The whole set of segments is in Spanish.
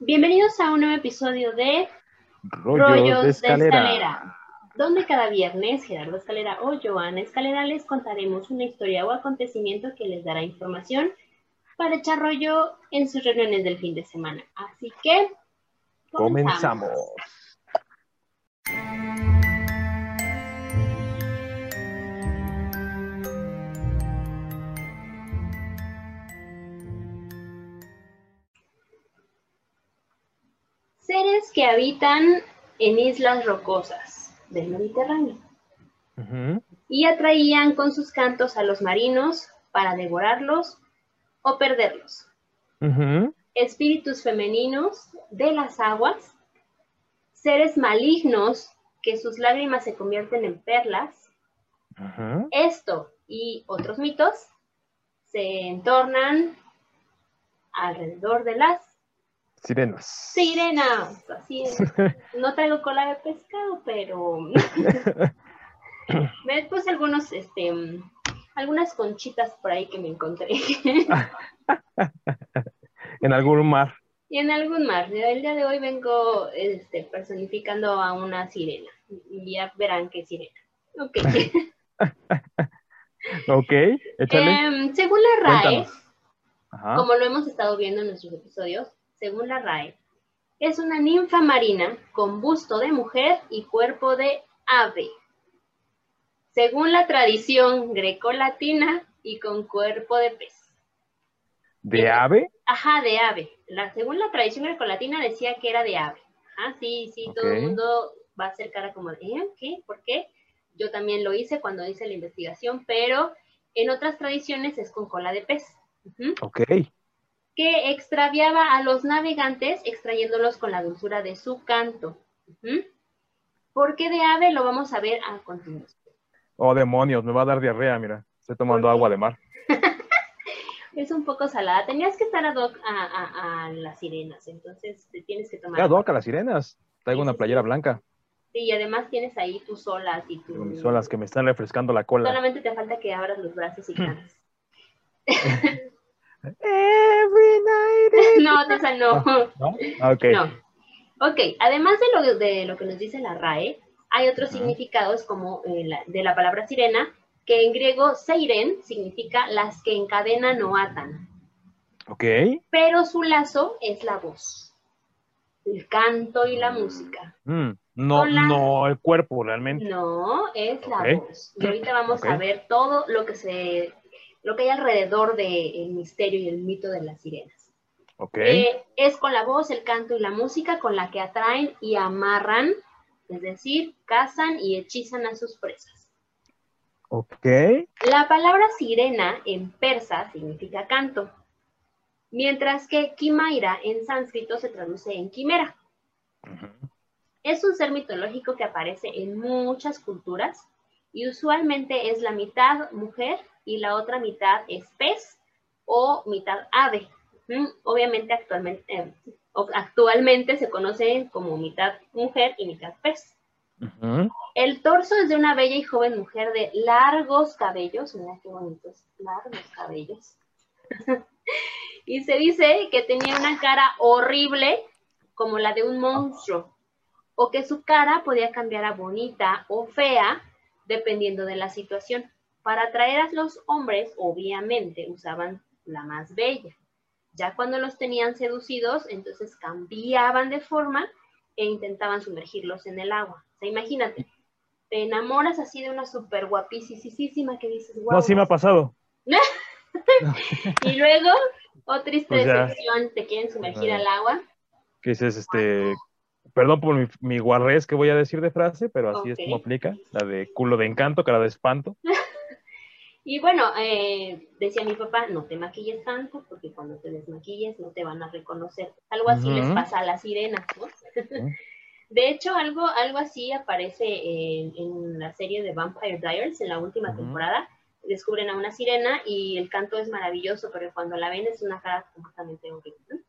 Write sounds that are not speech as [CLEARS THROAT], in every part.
Bienvenidos a un nuevo episodio de Rollos, de, escalera. donde cada viernes Gerardo Escalera o Joana Escalera les contaremos una historia o acontecimiento que les dará información para echar rollo en sus reuniones del fin de semana. Así que comenzamos. Seres que habitan en islas rocosas del Mediterráneo y atraían con sus cantos a los marinos para devorarlos o perderlos. Espíritus femeninos de las aguas, seres malignos que sus lágrimas se convierten en perlas. Esto y otros mitos se entornan alrededor de las Sirenas. Sirenas, así es. [LAUGHS] No traigo cola de pescado, pero [LAUGHS] puse algunos, este, algunas conchitas por ahí que me encontré. [LAUGHS] en algún mar. Y en algún mar. El día de hoy vengo este, personificando a una sirena. Y ya verán qué sirena. Ok. ok, échale. Em, según la RAE, como lo hemos estado viendo en nuestros episodios, según la RAE, es una ninfa marina con busto de mujer y cuerpo de ave. Según la tradición grecolatina y con cuerpo de pez. ¿De ave? Ajá, de ave. La, según la tradición grecolatina decía que era de ave. Ah, sí, sí, todo el mundo va a hacer cara como de, ¿eh? ¿Qué? ¿Por qué? Yo también lo hice cuando hice la investigación, pero en otras tradiciones es con cola de pez. Ok que extraviaba a los navegantes extrayéndolos con la dulzura de su canto. ¿Por qué de ave? Lo vamos a ver a continuación. Oh, demonios, me va a dar diarrea, mira. Estoy tomando agua de mar. [LAUGHS] es un poco salada. Tenías que estar a hoc a, las sirenas, entonces te tienes que tomar. Ad hoc a las sirenas. Traigo una playera blanca. Sí, y además tienes ahí tus olas y tus... Mis olas que me están refrescando la cola. Solamente te falta que abras los brazos y [LAUGHS] cantes. [LAUGHS] Every night. [LAUGHS] no, esa no. ¿No? Ah, ok. Ok, además de lo, de lo que nos dice la RAE, hay otros significados como eh, de la palabra sirena, que en griego seiren significa las que encadenan o atan. Ok. Pero su lazo es la voz, el canto y la música. Mm, no, no el cuerpo realmente. No, es la voz. Y ahorita vamos a ver todo lo que se lo que hay alrededor del misterio y el mito de las sirenas. Okay. Eh, es con la voz, el canto y la música con la que atraen y amarran, es decir, cazan y hechizan a sus presas. Ok. La palabra sirena en persa significa canto, mientras que kimaira en sánscrito se traduce en quimera. Es un ser mitológico que aparece en muchas culturas y usualmente es la mitad mujer y la otra mitad es pez o mitad ave. Obviamente actualmente, eh, actualmente se conoce como mitad mujer y mitad pez. El torso es de una bella y joven mujer de largos cabellos, mira qué bonitos, largos cabellos. [LAUGHS] y se dice que tenía una cara horrible como la de un monstruo, o que su cara podía cambiar a bonita o fea dependiendo de la situación. Para atraer a los hombres, obviamente, usaban la más bella. Ya cuando los tenían seducidos, entonces cambiaban de forma e intentaban sumergirlos en el agua. O sea, imagínate, te enamoras así de una súper guapísima que dices, wow. No, sí me ha pasado. [LAUGHS] y luego, otra triste pues decepción, te quieren sumergir al agua. Que dices, este, perdón por mi, mi, que voy a decir de frase, pero así es como aplica, la de culo de encanto, cara de espanto. [LAUGHS] Y bueno, eh, decía mi papá, no te maquilles tanto porque cuando te desmaquilles no te van a reconocer. Algo así les pasa a las sirenas, ¿no? [LAUGHS] de hecho, algo, algo así aparece en, la serie de Vampire Diaries, en la última temporada. Descubren a una sirena y el canto es maravilloso, pero cuando la ven es una cara completamente horrible.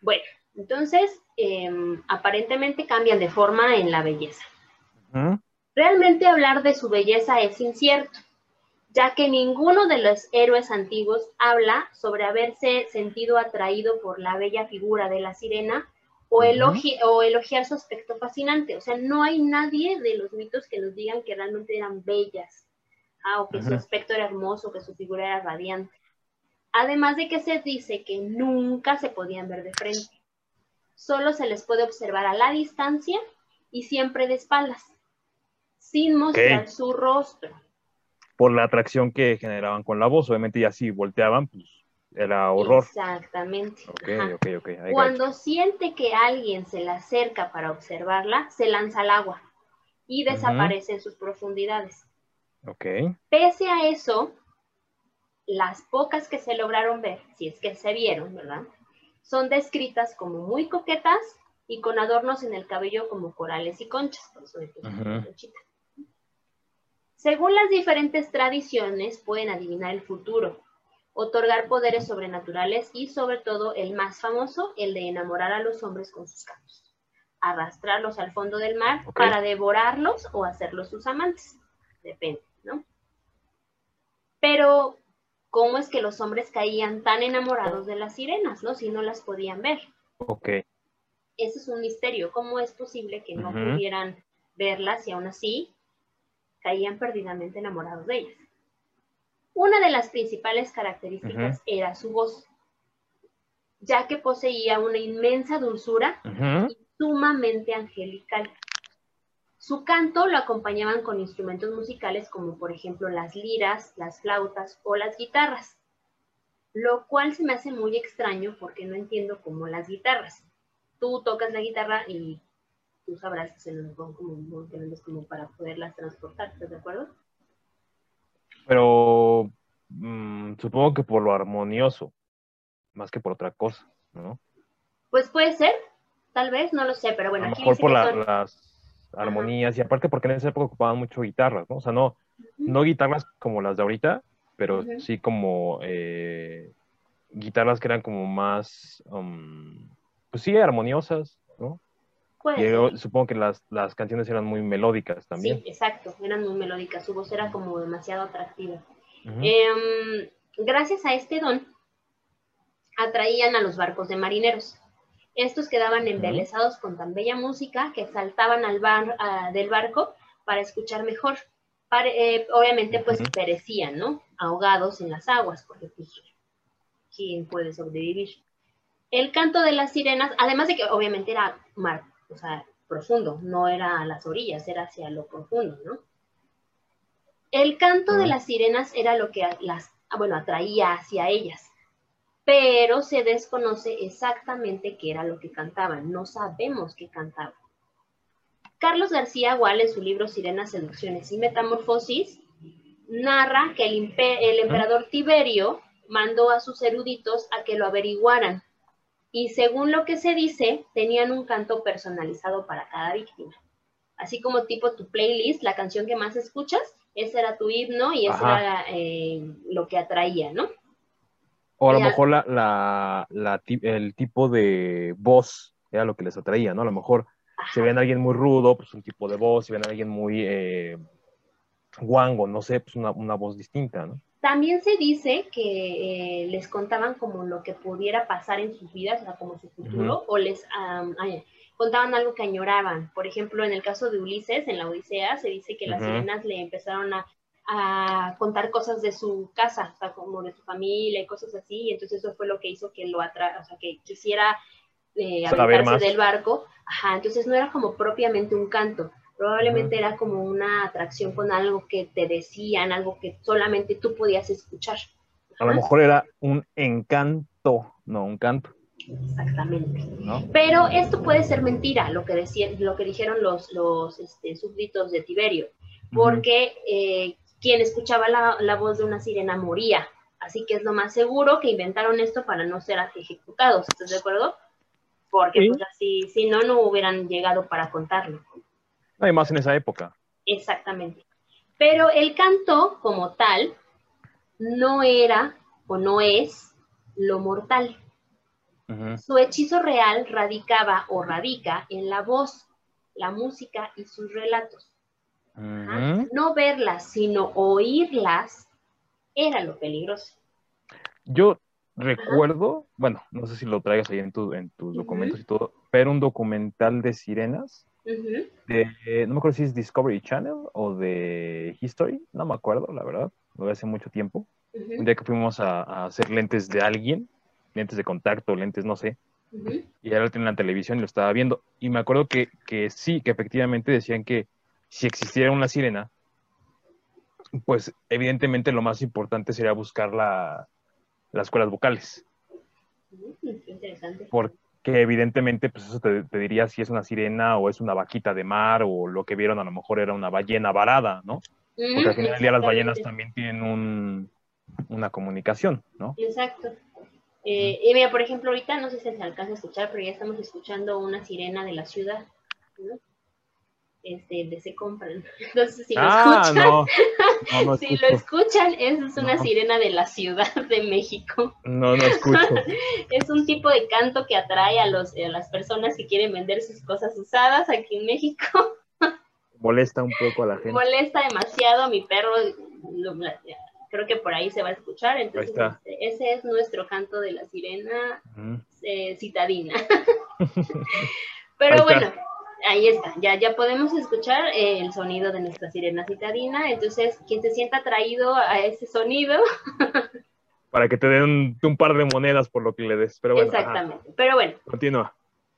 Bueno, entonces, em, aparentemente cambian de forma en la belleza. Realmente hablar de su belleza es incierto ya que ninguno de los héroes antiguos habla sobre haberse sentido atraído por la bella figura de la sirena o, o elogiar su aspecto fascinante. O sea, no hay nadie de los mitos que nos digan que realmente eran bellas, ah, o que su aspecto era hermoso, que su figura era radiante. Además de que se dice que nunca se podían ver de frente. Solo se les puede observar a la distancia y siempre de espaldas, sin mostrar su rostro. Por la atracción que generaban con la voz, obviamente, y así volteaban, pues era horror. Exactamente. Cuando siente que alguien se le acerca para observarla, se lanza al agua y desaparece en sus profundidades. Pese a eso, las pocas que se lograron ver, si es que se vieron, ¿verdad? Son descritas como muy coquetas y con adornos en el cabello como corales y conchas. Por eso Según las diferentes tradiciones, pueden adivinar el futuro, otorgar poderes sobrenaturales y sobre todo el más famoso, el de enamorar a los hombres con sus cantos, arrastrarlos al fondo del mar para devorarlos o hacerlos sus amantes, depende, ¿no? Pero cómo es que los hombres caían tan enamorados de las sirenas, ¿no? Si no las podían ver. Ok. Ese es un misterio. ¿Cómo es posible que no pudieran verlas y aún así caían perdidamente enamorados de ellas? Una de las principales características era su voz, ya que poseía una inmensa dulzura y sumamente angelical. Su canto lo acompañaban con instrumentos musicales como por ejemplo las liras, las flautas o las guitarras, lo cual se me hace muy extraño porque no entiendo cómo las guitarras. Tú tocas la guitarra y tú sabrás que se nos ponen como muy como para poderlas transportar, ¿estás de acuerdo? Pero mm, supongo que por lo armonioso, más que por otra cosa, ¿no? Pues puede ser, tal vez, no lo sé, pero bueno, aquí mejor por las armonías, y aparte porque en esa época ocupaban mucho guitarras, ¿no? O sea, no, no guitarras como las de ahorita, pero sí como eh, guitarras que eran como más, um, pues sí, armoniosas, ¿no? Y supongo que las, las, canciones eran muy melódicas también. Sí, exacto, eran muy melódicas, su voz era como demasiado atractiva. Em, gracias a este don, atraían a los barcos de marineros. Estos quedaban embelesados con tan bella música que saltaban al bar, del barco para escuchar mejor. Eh, obviamente, pues perecían, ¿no? Ahogados en las aguas, porque ¿quién puede sobrevivir? El canto de las sirenas, además de que obviamente era mar, o sea, profundo, no era a las orillas, era hacia lo profundo, ¿no? El canto de las sirenas era lo que las, bueno, atraía hacia ellas pero se desconoce exactamente qué era lo que cantaban, no sabemos qué cantaban. Carlos García Gual, en su libro Sirenas, Seducciones y Metamorfosis, narra que el, el emperador Tiberio mandó a sus eruditos a que lo averiguaran, y según lo que se dice, tenían un canto personalizado para cada víctima. Así como tipo tu playlist, la canción que más escuchas, ese era tu himno y ese era eh, lo que atraía, ¿no? O a lo mejor la, el tipo de voz era lo que les atraía, ¿no? A lo mejor si ven a alguien muy rudo, pues un tipo de voz, si ven a alguien muy eh, guango, no sé, pues una, voz distinta, ¿no? También se dice que eh, les contaban como lo que pudiera pasar en sus vidas, o sea, como su futuro, o les contaban algo que añoraban. Por ejemplo, en el caso de Ulises, en la Odisea, se dice que las sirenas le empezaron a a contar cosas de su casa, o sea, como de su familia y cosas así, y entonces eso fue lo que hizo que lo atra o sea, que quisiera eh, del barco, ajá, entonces no era como propiamente un canto, probablemente era como una atracción con algo que te decían, algo que solamente tú podías escuchar. A lo mejor era un encanto, no un canto. Exactamente. Pero esto puede ser mentira, lo que, decían, lo que dijeron los, los este, súbditos de Tiberio, porque eh, quien escuchaba la, voz de una sirena moría. Así que es lo más seguro que inventaron esto para no ser ejecutados. ¿Estás de acuerdo? Porque pues así, si no, no hubieran llegado para contarlo. Además en esa época. Exactamente. Pero el canto como tal no era o no es lo mortal. Su hechizo real radicaba o radica en la voz, la música y sus relatos. No verlas, sino oírlas era lo peligroso. Yo recuerdo, bueno, no sé si lo traigas ahí en, tu, en tus documentos y todo, pero un documental de sirenas, de, no me acuerdo si es Discovery Channel o de History, no me acuerdo, la verdad, lo hace mucho tiempo, un día que fuimos a, hacer lentes de alguien, lentes de contacto, lentes, no sé, y ahora lo tenía en la televisión y lo estaba viendo, y me acuerdo que, que sí, que efectivamente decían que si existiera una sirena, pues evidentemente lo más importante sería buscar la, las cuerdas vocales. Interesante. Porque evidentemente, pues eso te, diría si es una sirena o es una vaquita de mar o lo que vieron a lo mejor era una ballena varada, ¿no? Porque al final del día las ballenas también tienen un, una comunicación, ¿no? Exacto. Eh, y mira, por ejemplo, ahorita no sé si se alcanza a escuchar, pero ya estamos escuchando una sirena de la ciudad, ¿no? Este, de se compran. [LAUGHS] Entonces, si lo ah, escuchan, [LAUGHS] si lo escuchan, esa es una sirena de la Ciudad de México. No, no escucho. [LAUGHS] es un tipo de canto que atrae a, los, a las personas que quieren vender sus cosas usadas aquí en México. Molesta un poco a la gente. Molesta demasiado a mi perro. creo que por ahí se va a escuchar. Entonces, este, ese es nuestro canto de la sirena eh, citadina. Pero bueno, ahí está, ya, ya podemos escuchar eh, el sonido de nuestra sirena citadina, entonces quien se sienta atraído a ese sonido. [LAUGHS] Para que te den un, par de monedas por lo que le des, pero bueno. Exactamente, pero bueno. Continúa.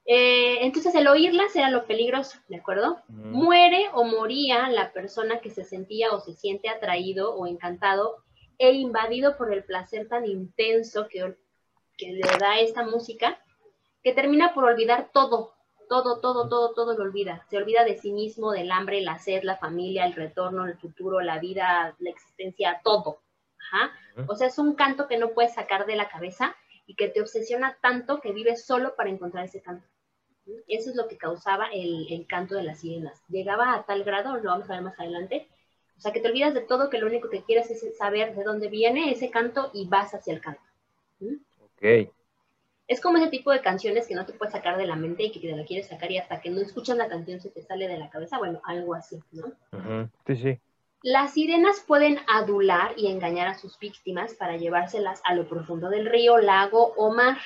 Eh, entonces el oírlas era lo peligroso, ¿de acuerdo? Muere o moría la persona que se sentía o se siente atraído o encantado e invadido por el placer tan intenso que, que le da esta música, que termina por olvidar todo, todo, todo, todo, todo lo olvida. Se olvida de sí mismo, del hambre, la sed, la familia, el retorno, el futuro, la vida, la existencia, todo. Ajá. O sea, es un canto que no puedes sacar de la cabeza y que te obsesiona tanto que vives solo para encontrar ese canto. Eso es lo que causaba el, el, canto de las sirenas. Llegaba a tal grado, lo vamos a ver más adelante, o sea, que te olvidas de todo, que lo único que quieres es saber de dónde viene ese canto y vas hacia el canto. Ok es como ese tipo de canciones que no te puedes sacar de la mente y que te la quieres sacar y hasta que no escuchas la canción se te sale de la cabeza, bueno, algo así, ¿no? Sí, sí. Las sirenas pueden adular y engañar a sus víctimas para llevárselas a lo profundo del río, lago o mar,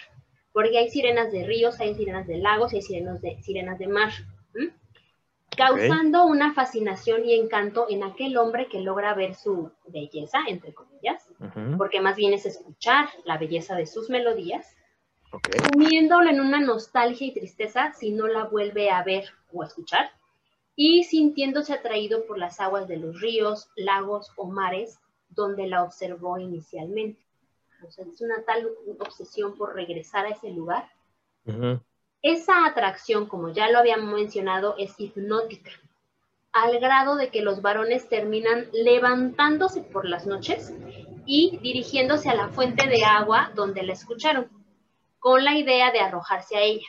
porque hay sirenas de ríos, hay sirenas de lagos, hay sirenas de, sirenas de mar, causando una fascinación y encanto en aquel hombre que logra ver su belleza, entre comillas, porque más bien es escuchar la belleza de sus melodías sumiéndolo en una nostalgia y tristeza si no la vuelve a ver o a escuchar, y sintiéndose atraído por las aguas de los ríos, lagos o mares donde la observó inicialmente. O sea, es una tal obsesión por regresar a ese lugar. Esa atracción, como ya lo habíamos mencionado, es hipnótica, al grado de que los varones terminan levantándose por las noches y dirigiéndose a la fuente de agua donde la escucharon con la idea de arrojarse a ella.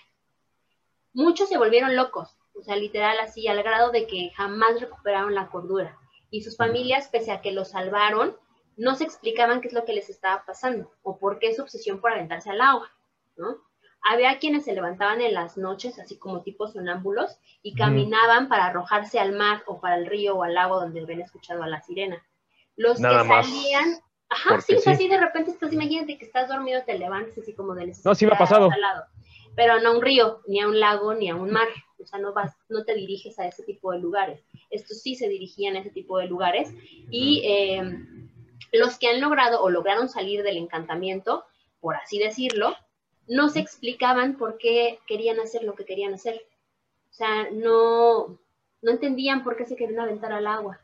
Muchos se volvieron locos, o sea, literal así, al grado de que jamás recuperaron la cordura. Y sus familias, pese a que los salvaron, no se explicaban qué es lo que les estaba pasando o por qué su obsesión por aventarse al agua, ¿no? Había quienes se levantaban en las noches, así como tipos sonámbulos, y caminaban para arrojarse al mar o para el río o al lago donde habían escuchado a la sirena. Los que salían, Ajá, sí, así de repente estás, imagínate que estás dormido, te levantas así como del No, sí me ha pasado. Pero no a un río, ni a un lago, ni a un mar. O sea, no vas, no te diriges a ese tipo de lugares. Estos sí se dirigían a ese tipo de lugares. Y eh, los que han logrado o lograron salir del encantamiento, por así decirlo, no se explicaban por qué querían hacer lo que querían hacer. O sea, no, no entendían por qué se querían aventar al agua.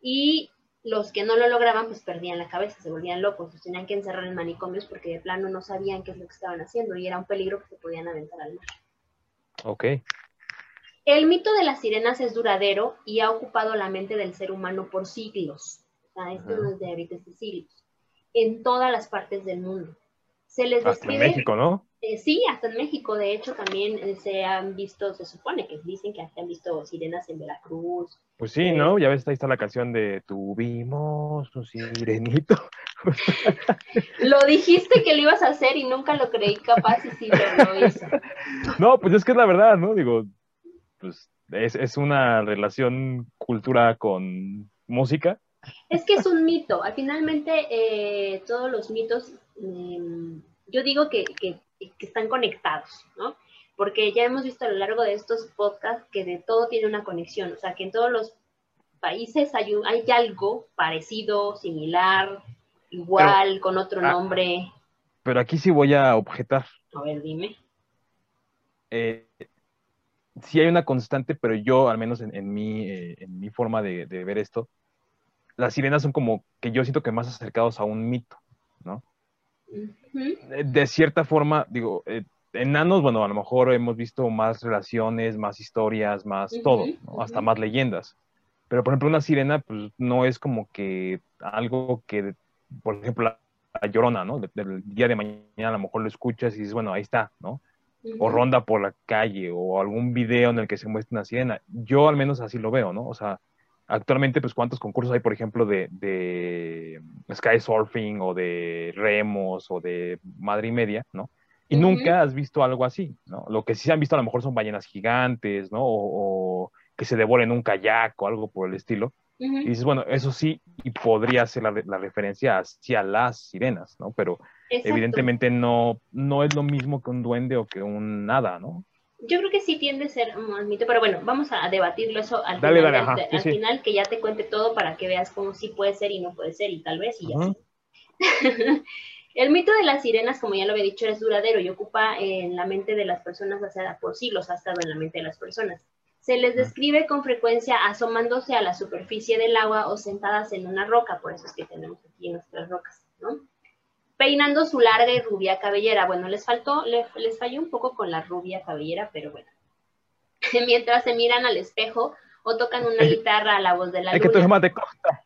Y los que no lo lograban pues perdían la cabeza, se volvían locos, los tenían que encerrar en manicomios porque de plano no sabían qué es lo que estaban haciendo y era un peligro que se podían aventar al mar. Ok. El mito de las sirenas es duradero y ha ocupado la mente del ser humano por siglos. O sea, esto no es de ahorita, de siglos. En todas las partes del mundo. Se les Hasta en México, ¿no? Eh, sí, hasta en México, de hecho, también eh, se han visto, se supone que dicen que hasta han visto sirenas en Veracruz. Pues sí, ¿no? Ya ves, ahí está la canción de Tuvimos un sirenito. [LAUGHS] lo dijiste que lo ibas a hacer y nunca lo creí capaz y sí lo, hizo. [LAUGHS] No, pues es que es la verdad, ¿no? Digo, pues es, es una relación cultura con música Es que es un mito. Finalmente, eh, todos los mitos, em, yo digo que, que, están conectados, ¿no? Porque ya hemos visto a lo largo de estos podcasts que de todo tiene una conexión. O sea, que en todos los países hay, hay algo parecido, similar, igual, con otro ah, nombre. Pero aquí sí voy a objetar. A ver, dime. Eh, sí hay una constante, pero yo, al menos en, mi, eh, en mi forma de, ver esto, las sirenas son como que yo siento que más acercados a un mito, ¿no? De cierta forma, digo, eh, enanos, bueno, a lo mejor hemos visto más relaciones, más historias, más todo, hasta más leyendas. Pero, por ejemplo, una sirena, pues no es como que algo que, por ejemplo, la, llorona, ¿no? Del día de mañana a lo mejor lo escuchas y dices, bueno, ahí está, ¿no? o ronda por la calle o algún video en el que se muestra una sirena. Yo al menos así lo veo, ¿no? O sea, actualmente, pues, ¿cuántos concursos hay, por ejemplo, de, de sky surfing o de remos o de madre y media, ¿no? Y nunca has visto algo así, ¿no? Lo que sí se han visto a lo mejor son ballenas gigantes, ¿no? O, que se devoren un kayak o algo por el estilo. Y dices, bueno, eso sí, y podría ser la, la referencia hacia las sirenas, ¿no? Pero evidentemente no, no es lo mismo que un duende o que un nada, ¿no? Yo creo que sí tiende a ser un mito, pero bueno, vamos a debatirlo eso al, final, al final, que ya te cuente todo para que veas cómo sí puede ser y no puede ser y tal vez y ya [LAUGHS] El mito de las sirenas, como ya lo había dicho, es duradero y ocupa en la mente de las personas, o sea, por siglos ha estado en la mente de las personas. Se les describe con frecuencia asomándose a la superficie del agua o sentadas en una roca, por eso es que tenemos aquí nuestras rocas, ¿no? Peinando su larga y rubia cabellera. Bueno, les faltó, les, falló un poco con la rubia cabellera, pero bueno. [LAUGHS] Mientras se miran al espejo o tocan una guitarra a la voz de la luna. Es que tú eres más de costa.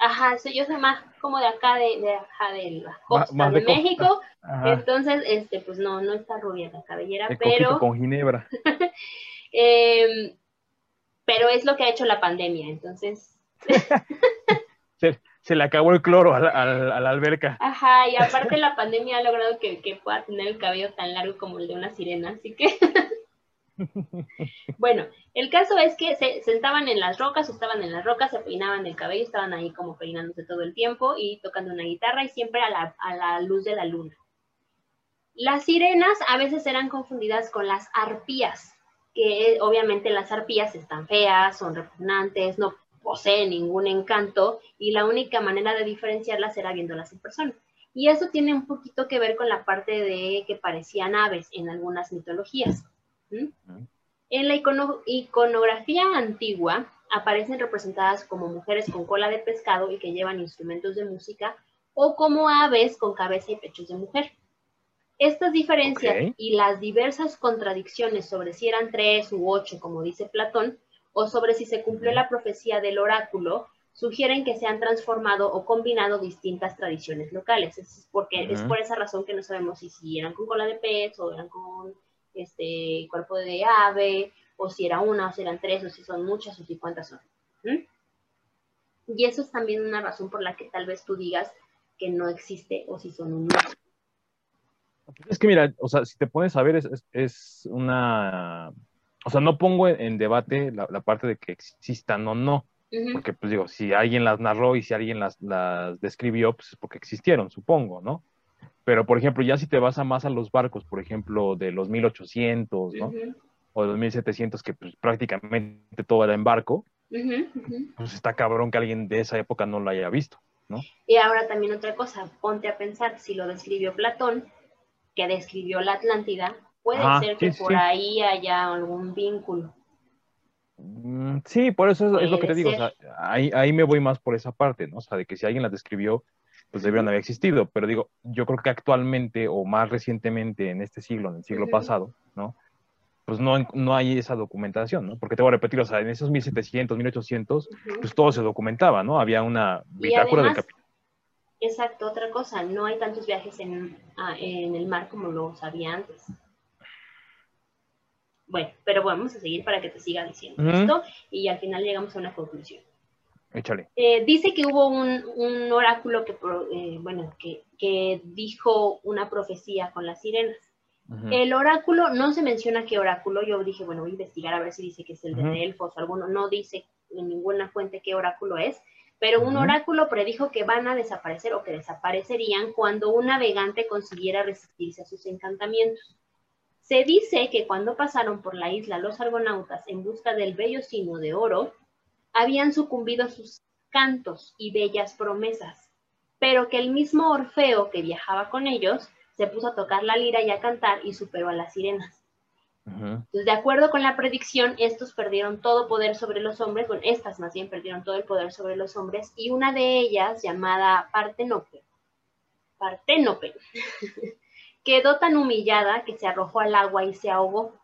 Ajá, yo soy más como de acá, de, de, acá de la costa de, México. Entonces, este, pues no, no está rubia la cabellera, pero... con ginebra. [LAUGHS] Em, pero es lo que ha hecho la pandemia, entonces... [LAUGHS] se le acabó el cloro a la, alberca. Ajá, y aparte la pandemia ha logrado que, pueda tener el cabello tan largo como el de una sirena, así que... [LAUGHS] bueno, el caso es que se sentaban en las rocas, estaban en las rocas, se peinaban el cabello, estaban ahí como peinándose todo el tiempo y tocando una guitarra y siempre a la, a la luz de la luna. Las sirenas a veces eran confundidas con las arpías, que obviamente las arpías están feas, son repugnantes, no posee ningún encanto y la única manera de diferenciarlas era viéndolas en persona. Y eso tiene un poquito que ver con la parte de que parecían aves en algunas mitologías. En la iconografía antigua aparecen representadas como mujeres con cola de pescado y que llevan instrumentos de música o como aves con cabeza y pechos de mujer. Estas diferencias y las diversas contradicciones sobre si eran tres u ocho, como dice Platón, o sobre si se cumplió la profecía del oráculo, sugieren que se han transformado o combinado distintas tradiciones locales. Es porque es por esa razón que no sabemos si, eran con cola de pez o eran con este cuerpo de ave o si era una o si eran tres o si son muchas o si cuántas son. Y eso es también una razón por la que tal vez tú digas que no existe o si son un Es que mira, o sea, si te pones a ver, es una o sea, no pongo en, debate la, parte de que existan o no, porque pues digo, si alguien las narró y si alguien las, las describió, pues es porque existieron, supongo, ¿no? Pero, por ejemplo, ya si te vas a más a los barcos, por ejemplo, de los 1800, ¿no? O de los 1700, que pues prácticamente todo era en barco, pues está cabrón que alguien de esa época no lo haya visto, ¿no? Y ahora también otra cosa, ponte a pensar, si lo describió Platón, que describió la Atlántida, Puede ser que por ahí haya algún vínculo. Mm, sí, por eso es, lo que te digo. O sea, ahí, ahí me voy más por esa parte, ¿no? O sea, de que si alguien las describió, pues debieron haber existido. Pero digo, yo creo que actualmente o más recientemente en este siglo, en el siglo pasado, ¿no? Pues no, no hay esa documentación, ¿no? Porque te voy a repetir, o sea, en esos 1700, 1800, pues todo se documentaba, ¿no? Había una bitácora del. Exacto, otra cosa, no hay tantos viajes en, ah, en el mar como lo había antes. Bueno, pero vamos a seguir para que te siga diciendo esto y al final llegamos a una conclusión. Échale. Eh, dice que hubo un, oráculo que, eh, bueno, que, dijo una profecía con las sirenas. El oráculo, no se menciona qué oráculo, yo dije, bueno, voy a investigar a ver si dice que es el de Delfos o alguno, no dice en ninguna fuente qué oráculo es, pero un oráculo predijo que van a desaparecer o que desaparecerían cuando un navegante consiguiera resistirse a sus encantamientos. Se dice que cuando pasaron por la isla los argonautas en busca del bello sino de oro, habían sucumbido a sus cantos y bellas promesas, pero que el mismo Orfeo que viajaba con ellos se puso a tocar la lira y a cantar y superó a las sirenas. Entonces, de acuerdo con la predicción, estos perdieron todo poder sobre los hombres, bueno, estas más bien perdieron todo el poder sobre los hombres, y una de ellas, llamada Partenope, Partenope, [LAUGHS] quedó tan humillada que se arrojó al agua y se ahogó.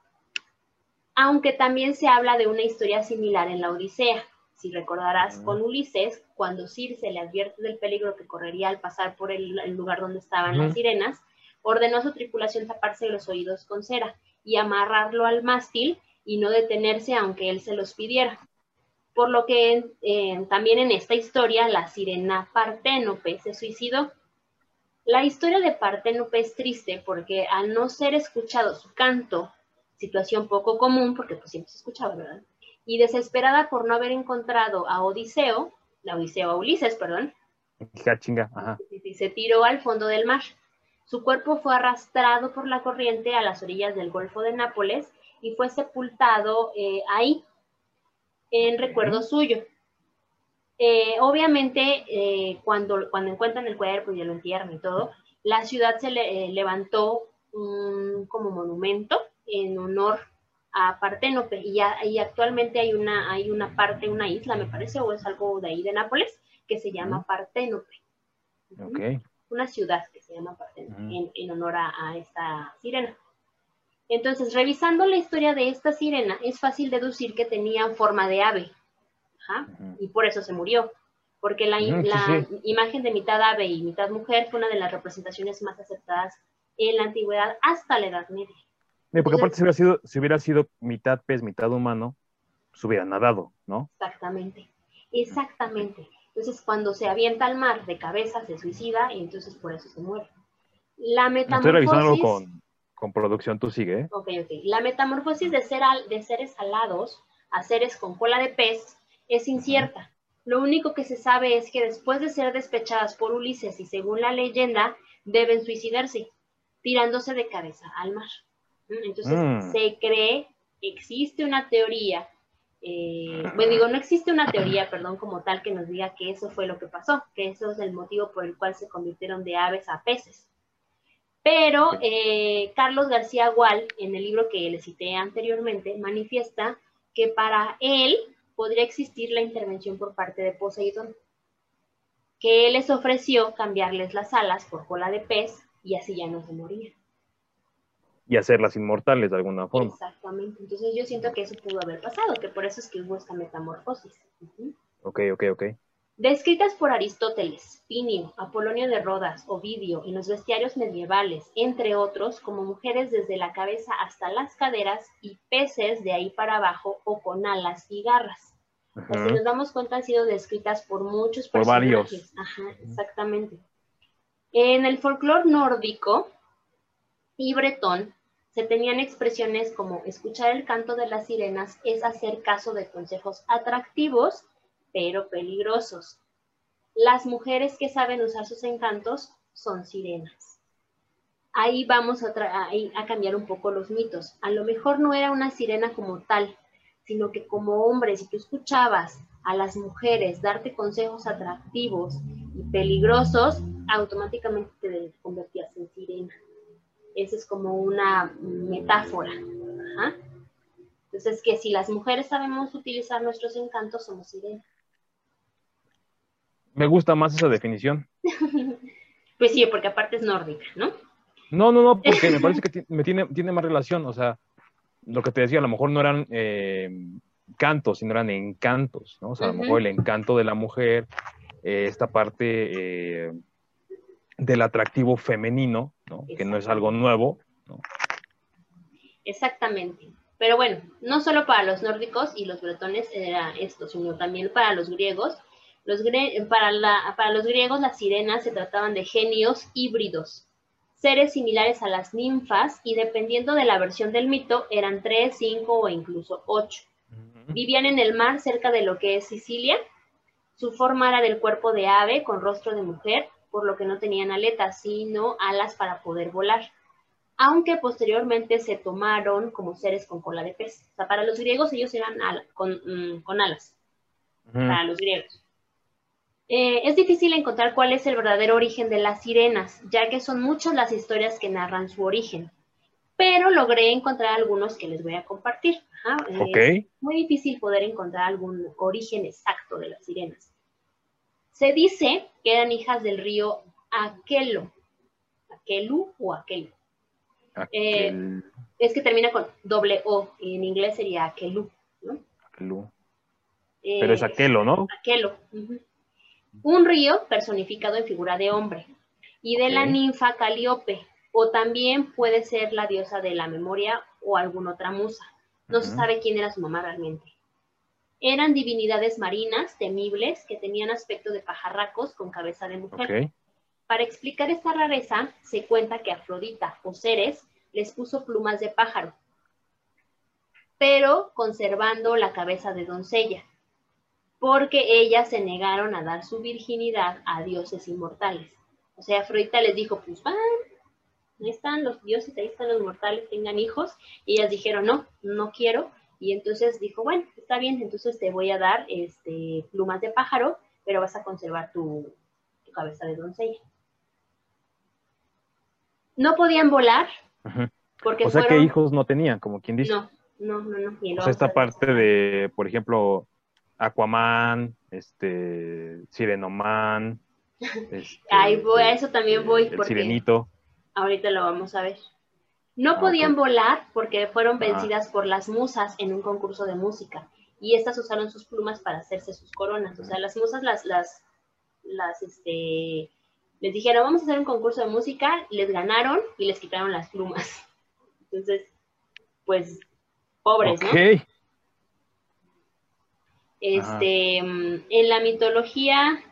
Aunque también se habla de una historia similar en la Odisea. Si recordarás con Ulises, cuando Circe le advierte del peligro que correría al pasar por el, lugar donde estaban las sirenas, ordenó a su tripulación taparse los oídos con cera y amarrarlo al mástil y no detenerse aunque él se los pidiera. Por lo que también en esta historia la sirena Parténope se suicidó. La historia de Parténope es triste porque al no ser escuchado su canto, situación poco común porque pues siempre se escuchaba, ¿verdad? Y desesperada por no haber encontrado a Odiseo, la Odiseo a Ulises, perdón, chinga, ajá. se tiró al fondo del mar. Su cuerpo fue arrastrado por la corriente a las orillas del Golfo de Nápoles y fue sepultado eh, ahí, en recuerdo suyo. Eh, obviamente, eh, cuando, cuando encuentran el cuerpo y lo entierran y todo, la ciudad se le, levantó como monumento en honor a Parténope y, y, actualmente hay una, hay una parte, una isla, me parece, o es algo de ahí de Nápoles, que se llama Parténope. Okay una ciudad que se llama en, honor a, esta sirena. Entonces, revisando la historia de esta sirena, es fácil deducir que tenía forma de ave. Y por eso se murió. Porque la, imagen de mitad ave y mitad mujer fue una de las representaciones más aceptadas en la antigüedad hasta la Edad Media. porque aparte si hubiera, sido, si hubiera sido mitad pez, mitad humano, se hubiera nadado, ¿no? Exactamente, exactamente. Entonces, cuando se avienta al mar de cabeza, se suicida y entonces por eso se muere. La metamorfosis... Estoy revisando con, con producción, tú sigue. ¿eh? Ok, ok. La metamorfosis de, ser de seres alados a seres con cola de pez es incierta. Lo único que se sabe es que después de ser despechadas por Ulises y según la leyenda, deben suicidarse, tirándose de cabeza al mar. Entonces, mm. se cree, existe una teoría eh, bueno, digo, no existe una teoría, [CLEARS THROAT] perdón, como tal que nos diga que eso fue lo que pasó, que eso es el motivo por el cual se convirtieron de aves a peces. Pero eh, Carlos García Gual, en el libro que le cité anteriormente, manifiesta que para él podría existir la intervención por parte de Poseidón, que les ofreció cambiarles las alas por cola de pez y así ya no se morían y hacerlas inmortales de alguna forma. Exactamente. Entonces yo siento que eso pudo haber pasado, que por eso es que hubo esta metamorfosis. Ok, ok, ok. Descritas por Aristóteles, Pinio, Apolonio de Rodas, Ovidio, en los bestiarios medievales, entre otros, como mujeres desde la cabeza hasta las caderas y peces de ahí para abajo o con alas y garras. Si nos damos cuenta, han sido descritas por muchos personajes. Por varios. Ajá, exactamente. En el folclore nórdico, y bretón se tenían expresiones como escuchar el canto de las sirenas es hacer caso de consejos atractivos, pero peligrosos. Las mujeres que saben usar sus encantos son sirenas. Ahí vamos a, cambiar un poco los mitos. A lo mejor no era una sirena como tal, sino que como hombre, si tú escuchabas a las mujeres darte consejos atractivos y peligrosos, automáticamente te convertías en sirena. Esa es como una metáfora. Entonces, que si las mujeres sabemos utilizar nuestros encantos, somos sirenas. Me gusta más esa definición. [LAUGHS] pues sí, porque aparte es nórdica, ¿no? No, no, no, porque me parece [LAUGHS] que me tiene, tiene más relación. O sea, lo que te decía, a lo mejor no eran eh, cantos, sino eran encantos, ¿no? O sea, a lo mejor el encanto de la mujer, eh, esta parte eh, del atractivo femenino, que no es algo nuevo. Exactamente. Pero bueno, no solo para los nórdicos y los bretones era esto, sino también para los griegos. Los para, la, para los griegos las sirenas se trataban de genios híbridos, seres similares a las ninfas y dependiendo de la versión del mito eran tres, cinco o incluso ocho. Vivían en el mar cerca de lo que es Sicilia Su forma era del cuerpo de ave con rostro de mujer, por lo que no tenían aletas, sino alas para poder volar. Aunque posteriormente se tomaron como seres con cola de pez. O sea, para los griegos ellos eran con, mm, alas. Para los griegos. Eh, es difícil encontrar cuál es el verdadero origen de las sirenas, ya que son muchas las historias que narran su origen. Pero logré encontrar algunos que les voy a compartir. Es muy difícil poder encontrar algún origen exacto de las sirenas. Se dice que eran hijas del río Aquelo. Aquelu o Aquelo. Eh, es que termina con doble O, y en inglés sería Aquelu. ¿no? Aquelu. Pero es Aquelo, ¿no? Aquelo. Un río personificado en figura de hombre. Y de la ninfa Calíope, o también puede ser la diosa de la memoria o alguna otra musa. No se sabe quién era su mamá realmente. Eran divinidades marinas, temibles, que tenían aspecto de pajarracos con cabeza de mujer. Para explicar esta rareza, se cuenta que Afrodita o Ceres les puso plumas de pájaro, pero conservando la cabeza de doncella, porque ellas se negaron a dar su virginidad a dioses inmortales. O sea, Afrodita les dijo, pues van, ahí están los dioses, ahí están los mortales, tengan hijos, y ellas dijeron, no, no quiero, y entonces dijo, bueno, está bien, entonces te voy a dar este, plumas de pájaro, pero vas a conservar tu, cabeza de doncella. No podían volar, porque O sea que hijos no tenían, como quien dice. No, no, no, no. o sea, esta parte de, por ejemplo, Aquaman, este, Sirenoman. [LAUGHS] Este, Ay, voy, a eso también voy. El Sirenito. Ahorita lo vamos a ver. No ah, podían volar porque fueron vencidas por las musas en un concurso de música y estas usaron sus plumas para hacerse sus coronas. O sea, las musas las, las, las, este, les dijeron, vamos a hacer un concurso de música, les ganaron y les quitaron las plumas. [LAUGHS] Entonces, pues, pobres, ¿no? Este, en la mitología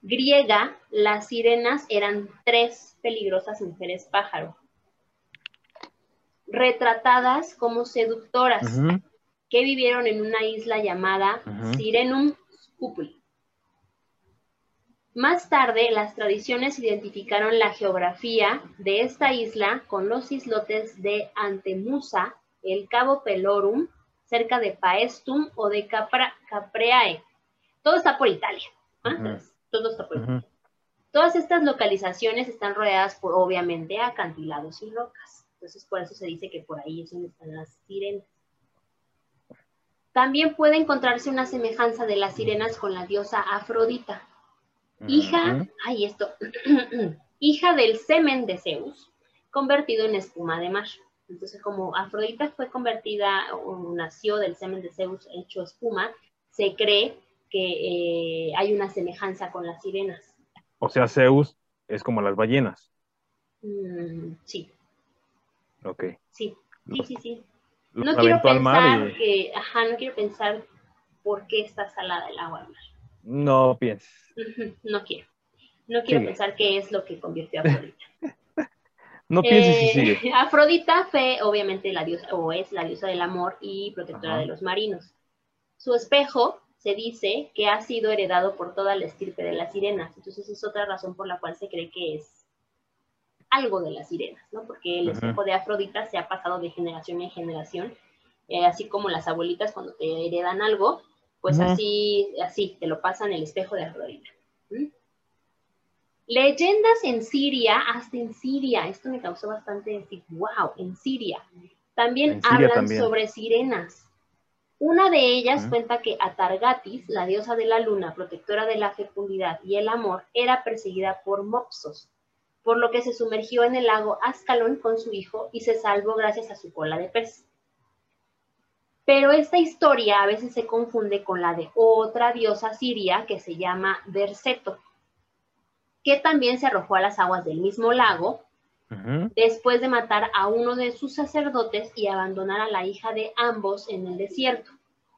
griega, las sirenas eran tres peligrosas mujeres pájaro retratadas como seductoras que vivieron en una isla llamada Sirenum Scupuli. Más tarde, las tradiciones identificaron la geografía de esta isla con los islotes de Antemusa, el Cabo Pelorum, cerca de Paestum o de Capreae. Todo está por Italia. Todo está por Italia. Todas estas localizaciones están rodeadas por, obviamente, acantilados y rocas. Entonces, por eso se dice que por ahí es donde están las sirenas. También puede encontrarse una semejanza de las sirenas con la diosa Afrodita, hija, ay esto, [CLEARS THROAT] hija del semen de Zeus, convertido en espuma de mar. Entonces, como Afrodita fue convertida o nació del semen de Zeus hecho espuma, se cree que eh, hay una semejanza con las sirenas. O sea, Zeus es como las ballenas. Mm, sí. Ok. Sí, sí, sí, sí. No quiero pensar que, ajá, no quiero pensar por qué está salada el agua al mar. No pienses. [LAUGHS] No quiero. No quiero pensar qué es lo que convirtió a Afrodita. [LAUGHS] no pienses y sigue. Eh, [LAUGHS] Afrodita fue obviamente la diosa, o es la diosa del amor y protectora de los marinos. Su espejo se dice que ha sido heredado por toda la estirpe de las sirenas. Entonces es otra razón por la cual se cree que es algo de las sirenas, ¿no? Porque el espejo de Afrodita se ha pasado de generación en generación, eh, así como las abuelitas cuando te heredan algo, pues así, así, te lo pasan el espejo de Afrodita. Leyendas en Siria, hasta en Siria, esto me causó bastante, wow, en Siria. También hablan sobre sirenas. Una de ellas cuenta que Atargatis, la diosa de la luna, protectora de la fecundidad y el amor, era perseguida por Mopsos, por lo que se sumergió en el lago Ascalón con su hijo y se salvó gracias a su cola de pez. Pero esta historia a veces se confunde con la de otra diosa siria que se llama Derceto, que también se arrojó a las aguas del mismo lago después de matar a uno de sus sacerdotes y abandonar a la hija de ambos en el desierto.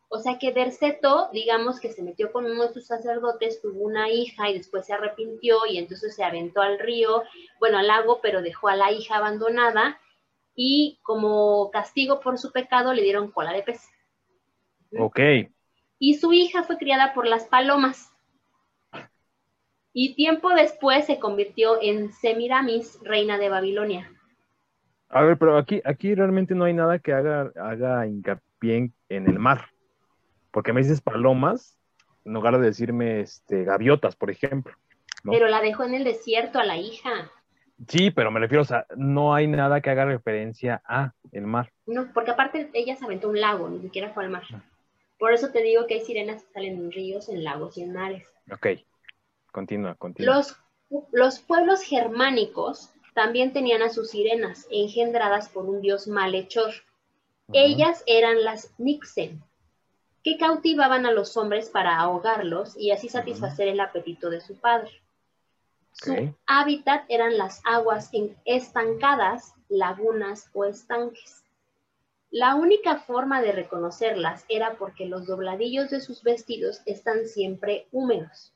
O sea que Derceto, digamos que se metió con uno de sus sacerdotes, tuvo una hija y después se arrepintió y entonces se aventó al río, bueno, al lago, pero dejó a la hija abandonada y como castigo por su pecado le dieron cola de pez. Ok. Y su hija fue criada por las palomas. Y tiempo después se convirtió en Semiramis, reina de Babilonia. A ver, pero aquí, aquí realmente no hay nada que haga, haga hincapié en, el mar. Porque me dices palomas, en lugar de decirme este, gaviotas, por ejemplo. Pero la dejó en el desierto a la hija. Sí, pero me refiero, o sea, no hay nada que haga referencia a el mar. No, porque aparte ella se aventó un lago, ni siquiera fue al mar. Por eso te digo que hay sirenas que salen en ríos, en lagos y en mares. Ok, continúa, continúa. Los, los pueblos germánicos también tenían a sus sirenas, engendradas por un dios malhechor. Ellas eran las Nixen, que cautivaban a los hombres para ahogarlos y así satisfacer el apetito de su padre. Su hábitat eran las aguas estancadas, lagunas o estanques. La única forma de reconocerlas era porque los dobladillos de sus vestidos están siempre húmedos.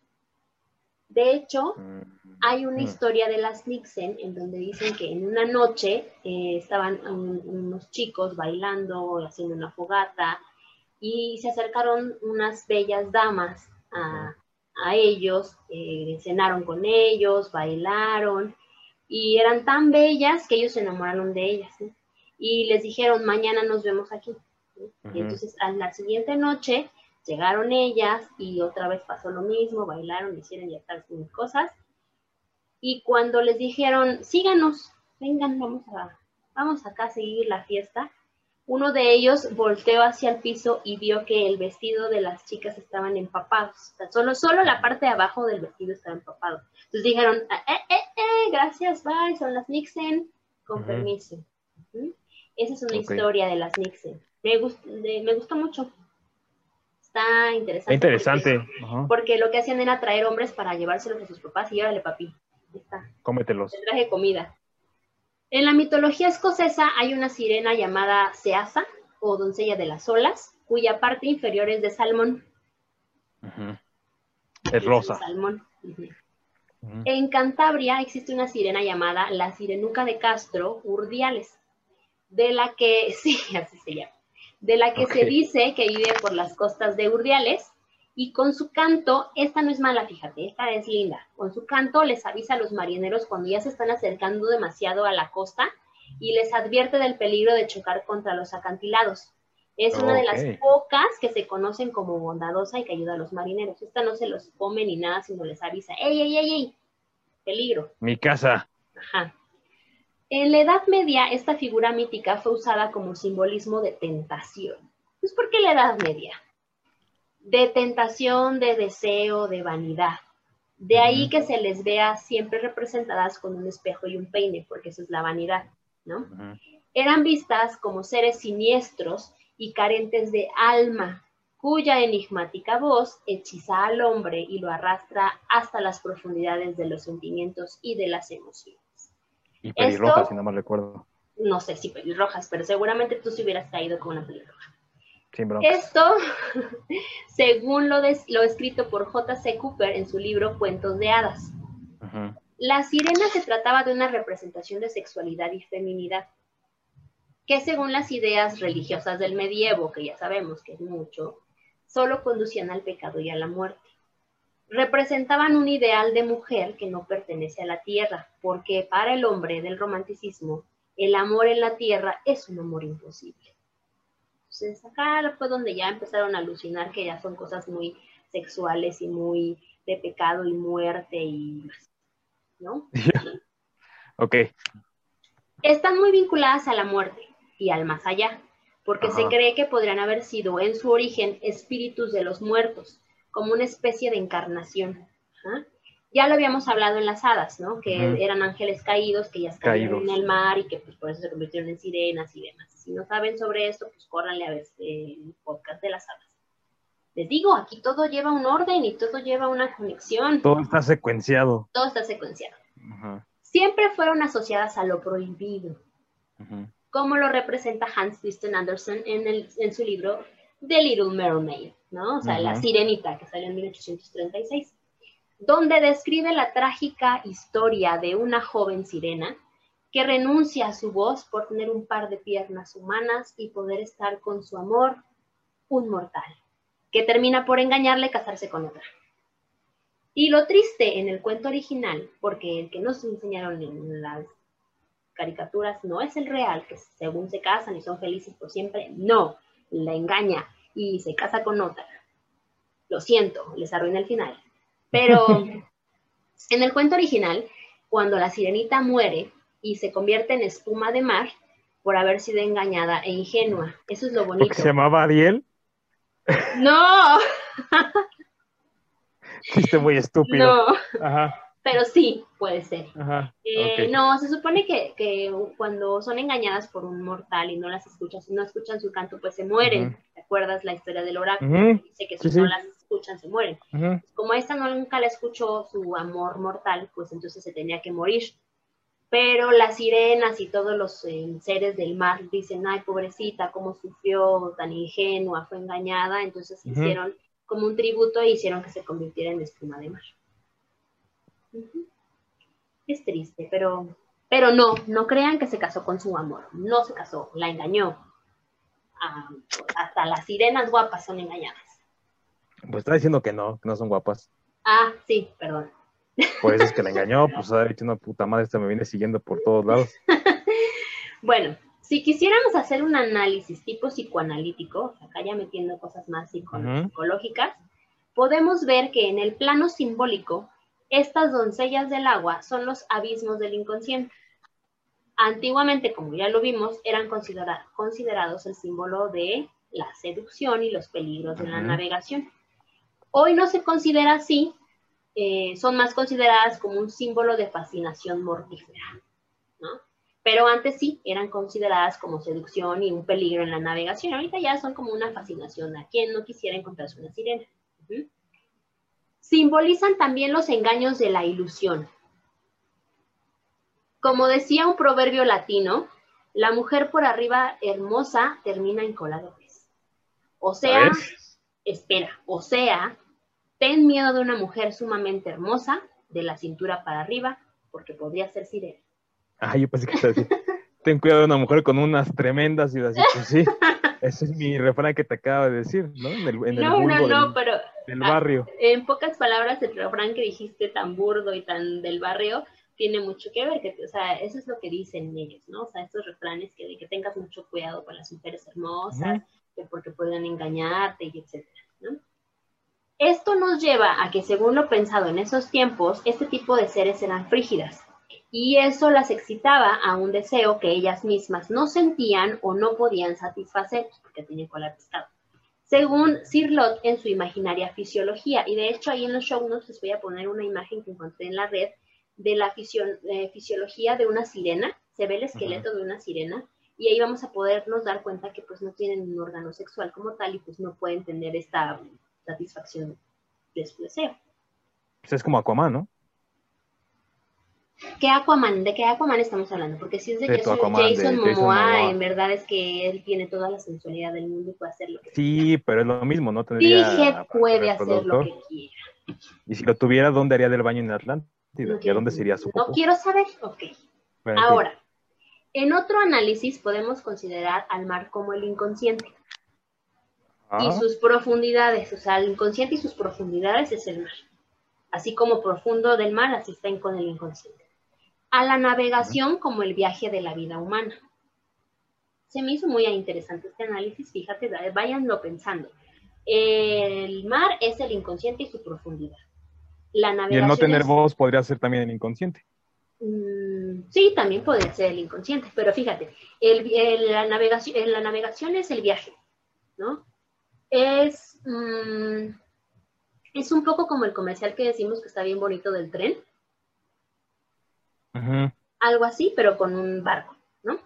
De hecho, mm. hay una mm. historia de las Nixon en donde dicen que en una noche eh, estaban unos chicos bailando, haciendo una fogata, y se acercaron unas bellas damas a, a ellos, eh, cenaron con ellos, bailaron y eran tan bellas que ellos se enamoraron de ellas y les dijeron mañana nos vemos aquí. Y entonces a la siguiente noche llegaron ellas y otra vez pasó lo mismo, bailaron, hicieron ya tal cosas y cuando les dijeron síganos, vengan, vamos a, vamos acá a seguir la fiesta, uno de ellos volteó hacia el piso y vio que el vestido de las chicas estaban empapados. Solo, solo la parte de abajo del vestido estaba empapado. Entonces dijeron, eh, eh, eh, gracias, bye, son las Nixon, con permiso. Esa es una historia de las Nixon. Me, me gustó mucho. Está interesante. Interesante. Porque, lo que hacían era traer hombres para llevárselos a sus papás y órale, papi. Está. Cómetelos. traje comida. En la mitología escocesa hay una sirena llamada Seasa o doncella de las olas, cuya parte inferior es de salmón. Es rosa. salmón. En Cantabria existe una sirena llamada la sirenuca de Castro Urdiales, de la que, [LAUGHS] sí, así se llama, de la que se dice que vive por las costas de Urdiales y con su canto, esta no es mala, fíjate, esta es linda. Con su canto les avisa a los marineros cuando ya se están acercando demasiado a la costa y les advierte del peligro de chocar contra los acantilados. Es una de las pocas que se conocen como bondadosa y que ayuda a los marineros. Esta no se los come ni nada, sino les avisa, ¡ey, ey, ey, ey! Peligro. Mi casa. Ajá. En la Edad Media, esta figura mítica fue usada como simbolismo de tentación. Pues, ¿por qué la Edad Media? de tentación, de deseo, de vanidad. De ahí que se les vea siempre representadas con un espejo y un peine, porque eso es la vanidad, ¿no? Eran vistas como seres siniestros y carentes de alma, cuya enigmática voz hechiza al hombre y lo arrastra hasta las profundidades de los sentimientos y de las emociones. Y pelirrojas, si no mal recuerdo. No sé si pelirrojas, pero seguramente tú se hubieras caído con una pelirroja. Esto, [LAUGHS] según lo, lo, escrito por J.C. Cooper en su libro Cuentos de Hadas. La sirena se trataba de una representación de sexualidad y feminidad, que según las ideas religiosas del medievo, que ya sabemos que es mucho, solo conducían al pecado y a la muerte. Representaban un ideal de mujer que no pertenece a la tierra, porque para el hombre del romanticismo, el amor en la tierra es un amor imposible. Entonces acá fue donde ya empezaron a alucinar que ya son cosas muy sexuales y muy de pecado y muerte y ¿no? [LAUGHS] ok. Están muy vinculadas a la muerte y al más allá, porque se cree que podrían haber sido en su origen espíritus de los muertos, como una especie de encarnación. Ya lo habíamos hablado en las hadas, ¿no? Que eran ángeles caídos que ya estaban en el mar y que pues, por eso se convirtieron en sirenas y demás. Si no saben sobre esto, pues córranle a ver el podcast de las hadas. Les digo, aquí todo lleva un orden y todo lleva una conexión. Todo está secuenciado. Todo está secuenciado. Siempre fueron asociadas a lo prohibido, como lo representa Hans Christian Andersen en, el, en su libro The Little Mermaid, ¿no? O sea, la sirenita que salió en 1836 donde describe la trágica historia de una joven sirena que renuncia a su voz por tener un par de piernas humanas y poder estar con su amor, un mortal, que termina por engañarle y casarse con otra. Y lo triste en el cuento original, porque el que nos enseñaron en las caricaturas no es el real, que según se casan y son felices por siempre, no, la engaña y se casa con otra. Lo siento, les arruina el final. Pero [LAUGHS] en el cuento original, cuando la sirenita muere y se convierte en espuma de mar por haber sido engañada e ingenua, eso es lo bonito. ¿Se llamaba Ariel? No. [LAUGHS] Chiste muy estúpido. No. Ajá. Pero sí, puede ser. Ajá, eh, No, se supone que, cuando son engañadas por un mortal y no las escuchas, no escuchan su canto, pues se mueren. ¿Te acuerdas la historia del oráculo? Dice que si no las escuchan, se mueren. Como esta no, nunca la escuchó su amor mortal, pues entonces se tenía que morir. Pero las sirenas y todos los eh, seres del mar dicen, ay, pobrecita, cómo sufrió, tan ingenua, fue engañada. Entonces hicieron como un tributo e hicieron que se convirtiera en espuma de mar. Es triste, pero, pero no, no crean que se casó con su amor. No se casó, la engañó. Ah, hasta las sirenas guapas son engañadas. Pues está diciendo que no, que no son guapas. Ah, sí, perdón. Por eso es que la engañó, [LAUGHS] pues ha dicho una puta madre, esta me viene siguiendo por todos lados. [LAUGHS] bueno, si quisiéramos hacer un análisis tipo psicoanalítico, acá ya metiendo cosas más psicológicas, podemos ver que en el plano simbólico estas doncellas del agua son los abismos del inconsciente. Antiguamente, como ya lo vimos, eran considerados el símbolo de la seducción y los peligros de la navegación. Hoy no se considera así, eh, son más consideradas como un símbolo de fascinación mortífera. Pero antes sí, eran consideradas como seducción y un peligro en la navegación. Ahorita ya son como una fascinación a quien no quisiera encontrarse una sirena simbolizan también los engaños de la ilusión. Como decía un proverbio latino, la mujer por arriba hermosa termina en cola de O sea, espera, o sea, ten miedo de una mujer sumamente hermosa, de la cintura para arriba, porque podría ser sirena. Ah, yo pensé que te decía, ten cuidado de una mujer con unas tremendas y así, pues sí. [LAUGHS] Ese es mi refrán que te acabo de decir, ¿no? En el, en no, no, no, pero del barrio. en pocas palabras, el refrán que dijiste tan burdo y tan del barrio tiene mucho que ver, que, o sea, eso es lo que dicen ellos, ¿no? O sea, estos refranes que de que tengas mucho cuidado con las mujeres hermosas, que porque pueden engañarte y etcétera, ¿no? Esto nos lleva a que, según lo pensado en esos tiempos, este tipo de seres eran frígidas, y eso las excitaba a un deseo que ellas mismas no sentían o no podían satisfacer porque tenían cola pescado. Según Sirlot en su imaginaria fisiología, y de hecho ahí en los show notes les voy a poner una imagen que encontré en la red de la eh, fisiología de una sirena, se ve el esqueleto de una sirena, y ahí vamos a podernos dar cuenta que pues no tienen un órgano sexual como tal y pues no pueden tener esta satisfacción de su deseo. Pues es como Aquaman, ¿no? ¿Qué Aquaman? ¿De qué Aquaman estamos hablando? Porque si es de, Jason, Momoa, en verdad es que él tiene toda la sensualidad del mundo y puede hacer lo que Sí, pero es lo mismo, ¿no? Tendría Dije, puede hacer lo que quiera. Y si lo tuviera, ¿dónde haría del baño en Atlántida? ¿Y a dónde sería su No quiero saber, ok. Ahora, en otro análisis podemos considerar al mar como el inconsciente. Y ah. sus profundidades, o sea, el inconsciente y sus profundidades es el mar. Así como profundo del mar, así está con el inconsciente a la navegación como el viaje de la vida humana. Se me hizo muy interesante este análisis, fíjate, váyanlo pensando. El mar es el inconsciente y su profundidad. La navegación y el no tener voz podría ser también el inconsciente. Mm, sí, también podría ser el inconsciente, pero fíjate, la, navegación, la navegación es el viaje, ¿no? Es, mm, es un poco como el comercial que decimos que está bien bonito del tren, algo así, pero con un barco, ¿no?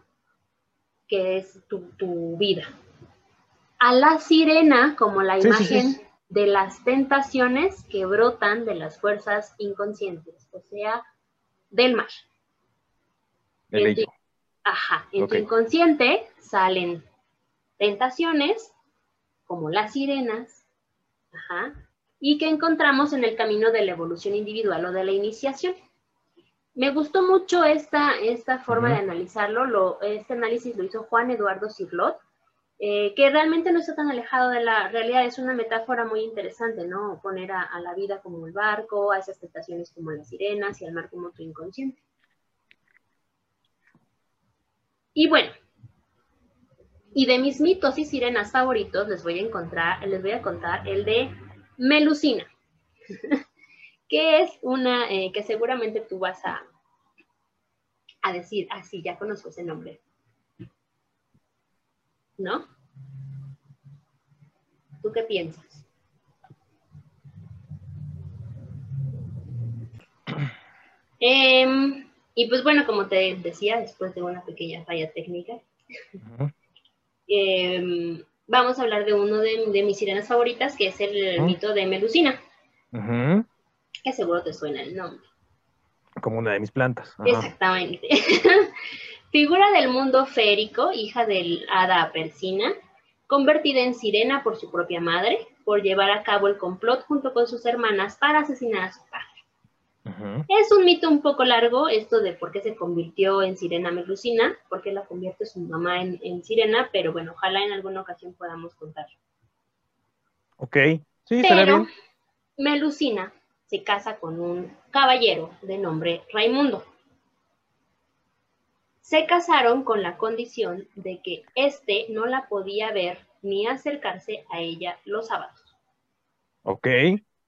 Que es tu, vida. A la sirena, como la imagen de las tentaciones que brotan de las fuerzas inconscientes, o sea, del mar. ajá, en tu inconsciente salen tentaciones, como las sirenas, ajá, y que encontramos en el camino de la evolución individual o de la iniciación me gustó mucho esta, esta forma de analizarlo. Lo, este análisis lo hizo Juan Eduardo Cirlot eh, que realmente no está tan alejado de la realidad, es una metáfora muy interesante, ¿no? Poner a, la vida como el barco, a esas tentaciones como las sirenas y al mar como tu inconsciente. Y bueno, y de mis mitos y sirenas favoritos les voy a encontrar, les voy a contar el de Melusina, [LAUGHS] que es una eh, que seguramente tú vas a, a decir, ah, sí, ya conozco ese nombre. ¿No? ¿Tú qué piensas? Em, y pues bueno, como te decía, después de una pequeña falla técnica, em, vamos a hablar de uno de, mis sirenas favoritas, que es el mito de Melusina. Que seguro te suena el nombre. Como una de mis plantas. Exactamente. [LAUGHS] Figura del mundo férico, hija del hada persina, convertida en sirena por su propia madre, por llevar a cabo el complot junto con sus hermanas para asesinar a su padre. Es un mito un poco largo esto de por qué se convirtió en sirena Melusina, por qué la convierte su mamá en, sirena, pero bueno, ojalá en alguna ocasión podamos contarlo. Ok, sí, pero bien. Melusina se casa con un caballero de nombre Raimundo. Se casaron con la condición de que éste no la podía ver ni acercarse a ella los sábados. Ok.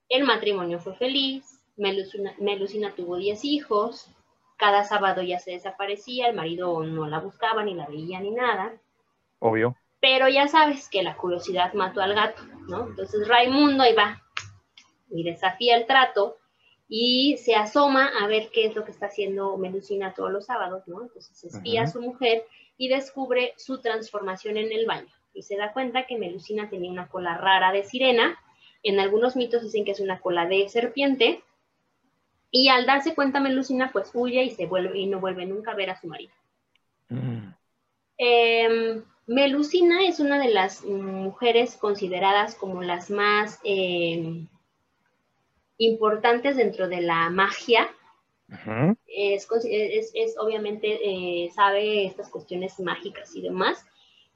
El matrimonio fue feliz, Melusina, tuvo 10 hijos, cada sábado ya se desaparecía, el marido no la buscaba, ni la veía, ni nada. Obvio. Pero ya sabes que la curiosidad mató al gato, ¿no? Entonces Raimundo ahí va y desafía el trato y se asoma a ver qué es lo que está haciendo Melusina todos los sábados, ¿no? Entonces espía a su mujer y descubre su transformación en el baño y se da cuenta que Melusina tenía una cola rara de sirena, en algunos mitos dicen que es una cola de serpiente, y al darse cuenta Melusina pues huye y se vuelve y no vuelve nunca a ver a su marido. Mm. Em, Melusina es una de las mujeres consideradas como las más em, importantes dentro de la magia. es, obviamente eh, sabe estas cuestiones mágicas y demás.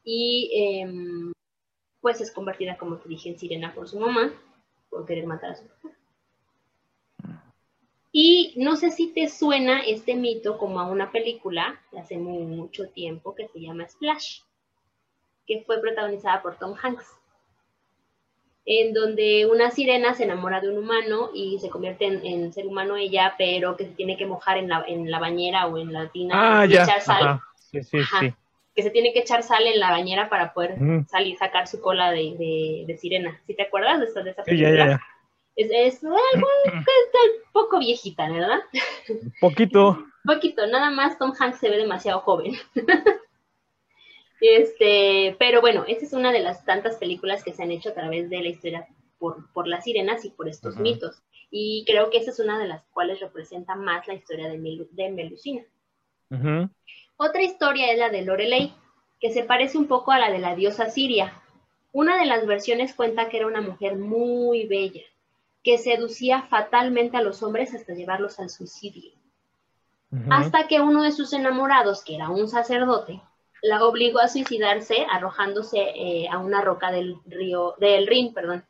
Y em, pues es convertida, como te dije, en sirena por su mamá, por querer matar a su papá. Y no sé si te suena este mito como a una película de hace mucho tiempo que se llama Splash, que fue protagonizada por Tom Hanks en donde una sirena se enamora de un humano y se convierte en, ser humano ella, pero que se tiene que mojar en la, en la bañera o en la tina ah, y echar sal. Sí, sí, sí. Que se tiene que echar sal en la bañera para poder salir, sacar su cola de, de, sirena. ¿Sí te acuerdas de, esta, de esa película? Sí, ya, ya, Es, es algo que [LAUGHS] está un poco viejita, ¿verdad? Poquito. [LAUGHS] Poquito, nada más Tom Hanks se ve demasiado joven. [LAUGHS] Este, pero bueno, esa es una de las tantas películas que se han hecho a través de la historia por, las sirenas y por estos mitos. Y creo que esa es una de las cuales representa más la historia de, Melusina. Otra historia es la de Lorelei, que se parece un poco a la de la diosa Siria. Una de las versiones cuenta que era una mujer muy bella, que seducía fatalmente a los hombres hasta llevarlos al suicidio. Hasta que uno de sus enamorados, que era un sacerdote, la obligó a suicidarse arrojándose eh, a una roca del río, del Rin, perdón.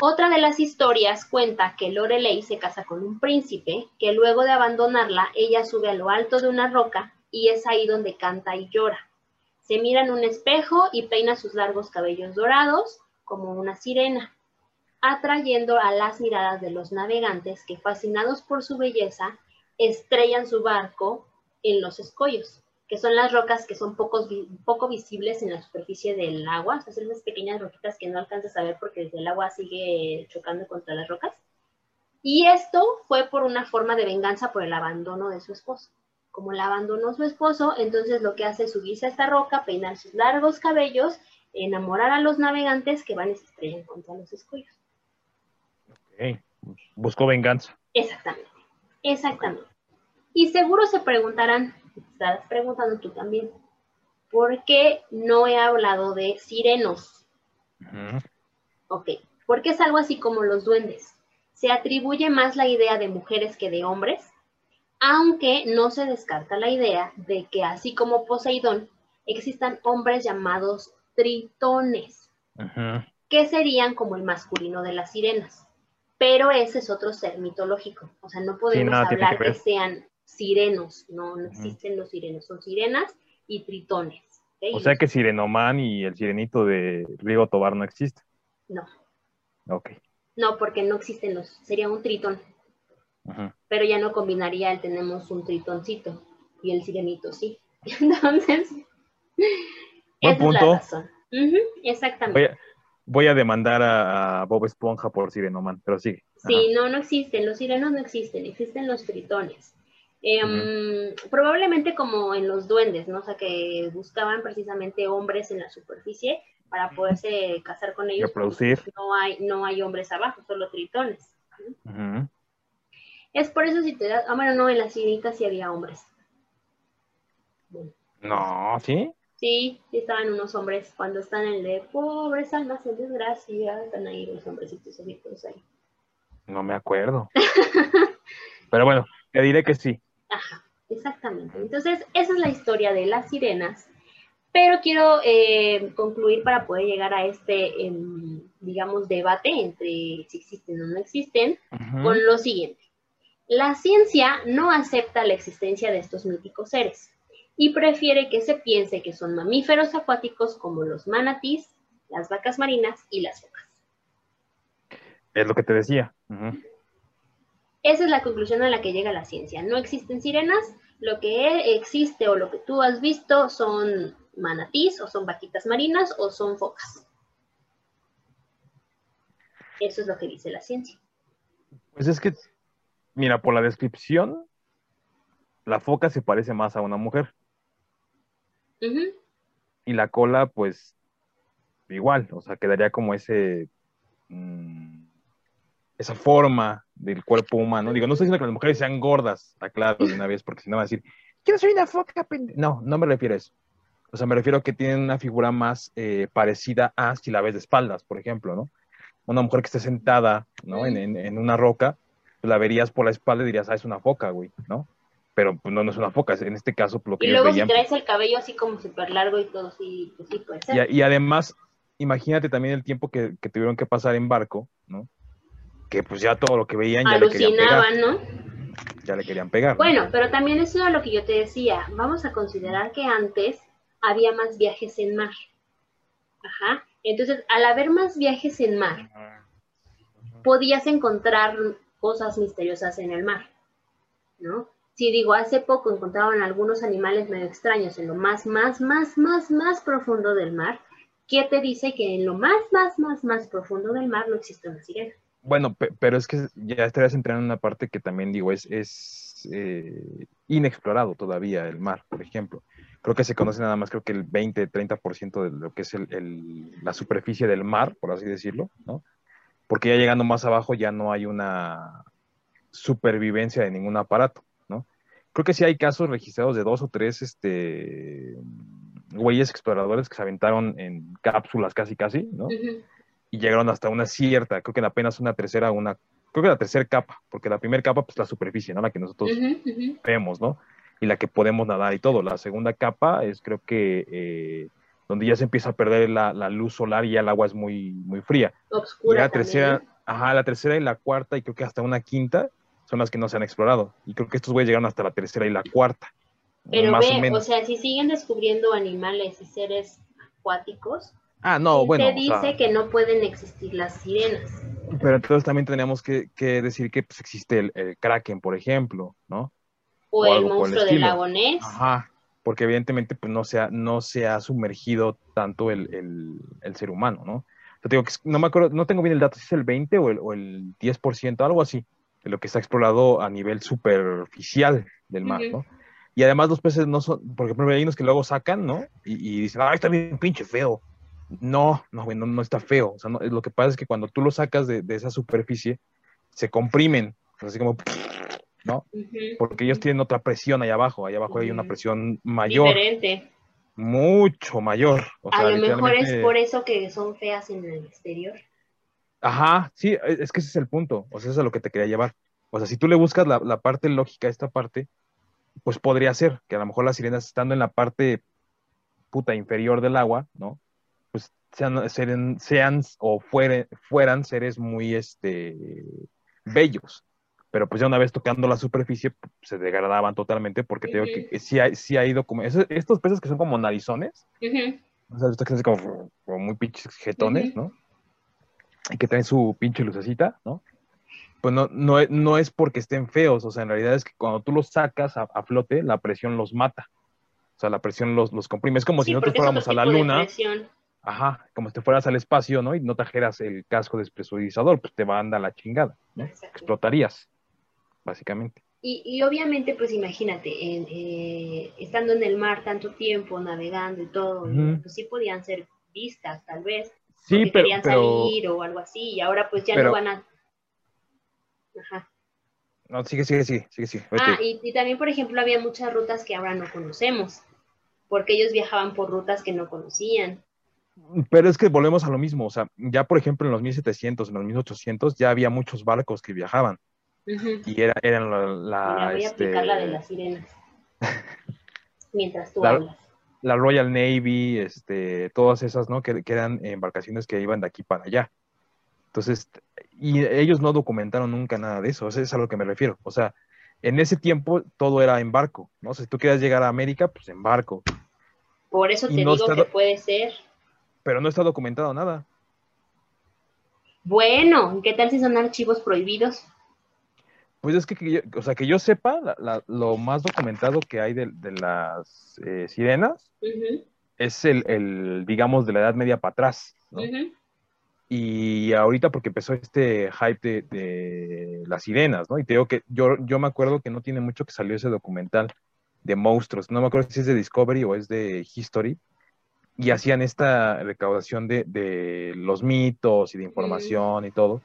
Otra de las historias cuenta que Lorelei se casa con un príncipe, que luego de abandonarla, ella sube a lo alto de una roca y es ahí donde canta y llora. Se mira en un espejo y peina sus largos cabellos dorados como una sirena, atrayendo a las miradas de los navegantes que, fascinados por su belleza, estrellan su barco en los escollos que son las rocas que son pocos, poco visibles en la superficie del agua, o sea, son esas pequeñas roquitas que no alcanzas a ver porque el agua sigue chocando contra las rocas. Y esto fue por una forma de venganza por el abandono de su esposo. Como la abandonó su esposo, entonces lo que hace es subirse a esta roca, peinar sus largos cabellos, enamorar a los navegantes que van y se estrellan contra los escollos. Ok, buscó venganza. Exactamente, exactamente. Y seguro se preguntarán, estás preguntando tú también, ¿por qué no he hablado de sirenos? Ok, porque es algo así como los duendes. Se atribuye más la idea de mujeres que de hombres, aunque no se descarta la idea de que así como Poseidón, existan hombres llamados tritones, que serían como el masculino de las sirenas. Pero ese es otro ser mitológico. O sea, no podemos hablar que, sean sirenos. No, no existen los sirenos. Son sirenas y tritones. O sea que Sirenoman y el sirenito de Rigo Tobar no existen. No. Ok. No, porque no existen los. Sería un tritón. Pero ya no combinaría el tenemos un tritoncito y el sirenito sí. [LAUGHS] Entonces, Buen punto. exactamente. Voy a, demandar a, Bob Esponja por Sirenoman, pero sigue. Sí, no, no existen. Los sirenos no existen. Existen los tritones. Em, probablemente como en los duendes, ¿no? O sea, que buscaban precisamente hombres en la superficie para poderse casar con ellos. Reproducir. No hay, no hay hombres abajo, solo tritones. Es por eso si te das, ah, bueno, no, en las sirenas sí había hombres. No, ¿sí? Sí, sí estaban unos hombres cuando están en el de pobres almas en desgracia, están ahí los hombrecitos ahí. No me acuerdo. [LAUGHS] Pero bueno, te diré que sí. Ajá, exactamente. Entonces, esa es la historia de las sirenas. Pero quiero eh, concluir para poder llegar a este, em, digamos, debate entre si existen o no existen, con lo siguiente. La ciencia no acepta la existencia de estos míticos seres y prefiere que se piense que son mamíferos acuáticos como los manatís, las vacas marinas y las focas. Es lo que te decía. Esa es la conclusión a la que llega la ciencia. No existen sirenas, lo que existe o lo que tú has visto son manatís o son vaquitas marinas o son focas. Eso es lo que dice la ciencia. Pues es que, mira, por la descripción, la foca se parece más a una mujer. Y la cola, pues, igual, o sea, quedaría como ese, mm, esa forma del cuerpo humano. Digo, no estoy diciendo que las mujeres sean gordas, aclaro de una vez, porque si no va a decir, yo soy una foca. No, no me refiero a eso. O sea, me refiero a que tienen una figura más eh, parecida a si la ves de espaldas, por ejemplo, ¿no? Una mujer que esté sentada, ¿no? En, una roca, pues la verías por la espalda y dirías, ah, es una foca, güey, ¿no? pero pues, no, no es una foca, en este caso lo que Y luego si traes el cabello así como súper largo y todo, sí, pues sí puede ser. Y, además, imagínate también el tiempo que, tuvieron que pasar en barco, ¿no? Que pues ya todo lo que veían ya le querían pegar. ¿no? Ya le querían pegar. Bueno, pero también eso era lo que yo te decía. Vamos a considerar que antes había más viajes en mar. Ajá. Entonces, al haber más viajes en mar, podías encontrar cosas misteriosas en el mar, ¿no? Si digo, hace poco encontraban algunos animales medio extraños en lo más, más, más, más, más profundo del mar, ¿qué te dice que en lo más, más, más, más profundo del mar no existe una sirena? Bueno, pero es que ya estarías entrando en una parte que también digo, es, es eh, inexplorado todavía el mar, por ejemplo. Creo que se conoce nada más, creo que el 20, 30% de lo que es el, la superficie del mar, por así decirlo, ¿no? Porque ya llegando más abajo ya no hay una supervivencia de ningún aparato creo que sí hay casos registrados de dos o tres este, güeyes exploradores que se aventaron en cápsulas casi casi, ¿no? Y llegaron hasta una cierta, creo que apenas una tercera, una, creo que la tercera capa, porque la primera capa, pues la superficie, ¿no? La que nosotros vemos, ¿no? Y la que podemos nadar y todo. La segunda capa es creo que eh, donde ya se empieza a perder la, luz solar y ya el agua es muy, muy fría. Obscura. Y la tercera, ajá, la tercera y la cuarta, y creo que hasta una quinta, son las que no se han explorado. Y creo que estos güeyes llegaron hasta la tercera y la cuarta. Pero ve, o, menos. o sea, si siguen descubriendo animales y seres acuáticos, ah, no, bueno, se dice que no pueden existir las sirenas. Pero entonces también tenemos que, decir que pues, existe el, kraken, por ejemplo, ¿no? O, el monstruo del lago Ness. Ajá, porque evidentemente pues, no, se ha, no se ha sumergido tanto el, ser humano, ¿no? Te digo que no me acuerdo, no tengo bien el dato, si es el 20 o el, o el 10%, algo así de lo que está explorado a nivel superficial del mar, ¿no? Y además los peces no son, por ejemplo, hay unos que luego sacan, ¿no? Y, dicen, ah, está bien pinche feo. No, no, no, no está feo. O sea, lo que pasa es que cuando tú lo sacas de, esa superficie, se comprimen, así como, ¿no? Porque ellos tienen otra presión ahí abajo. Ahí abajo hay una presión mayor. Diferente. Mucho mayor. a lo mejor es por eso que son feas en el exterior. Ajá, sí, e, es que ese es el punto, o sea, eso es a lo que te quería llevar. O sea, si tú le buscas la, parte lógica a esta parte, pues podría ser que a lo mejor las sirenas estando en la parte disputa inferior del agua, ¿no? Sean, sean, sean o fueran seres muy este, bellos. Pero pues ya una vez tocando la superficie se degradaban totalmente porque tengo que sí, hay, sí ha ido como... estos peces que son como narizones, o sea, estos que son como, como muy pinches jetones, ¿no? Y que traen su pinche lucecita, ¿no? pues no, no, es porque estén feos, o sea, en realidad es que cuando tú los sacas a, flote, la presión los mata. O sea, la presión los, los comprime. Es como si nosotros fuéramos a la luna. Ajá, como si te fueras al espacio, ¿no? Y no trajeras el casco despresurizador, pues te va a andar la chingada, ¿no? Explotarías, básicamente. Y, y obviamente, pues imagínate, eh, estando en el mar tanto tiempo, navegando y todo, pues sí podían ser vistas, tal vez. Sí, pero, querían salir o algo así, y ahora pues ya no van a Ajá. No, sigue, sigue, sigue, sigue, sigue. Ah, y, también, por ejemplo, había muchas rutas que ahora no conocemos, porque ellos viajaban por rutas que no conocían. Pero es que volvemos a lo mismo, o sea, ya por ejemplo en los 1700, en los 1800 ya había muchos barcos que viajaban. Y era, eran la... voy a aplicar la de las sirenas. [LAUGHS] Mientras tú hablas. La Royal Navy, este, todas esas, ¿no? Que, que eran embarcaciones que iban de aquí para allá. Entonces, y ellos no documentaron nunca nada de eso, eso es a lo que me refiero. O sea, en ese tiempo todo era en barco, ¿no? Si tú quieres llegar a América, pues en barco. Por eso te digo que puede ser. Pero no está documentado nada. Bueno, ¿qué tal si son archivos prohibidos? Pues es que, yo, o sea, que yo sepa, lo más documentado que hay de, las eh, sirenas es el, el, digamos, de la Edad Media para atrás, ¿no? Y ahorita porque empezó este hype de, las sirenas, ¿no? Y te digo que yo, yo me acuerdo que no tiene mucho que salió ese documental de monstruos. No me acuerdo si es de Discovery o es de History. Y hacían esta recaudación de, los mitos y de información y todo.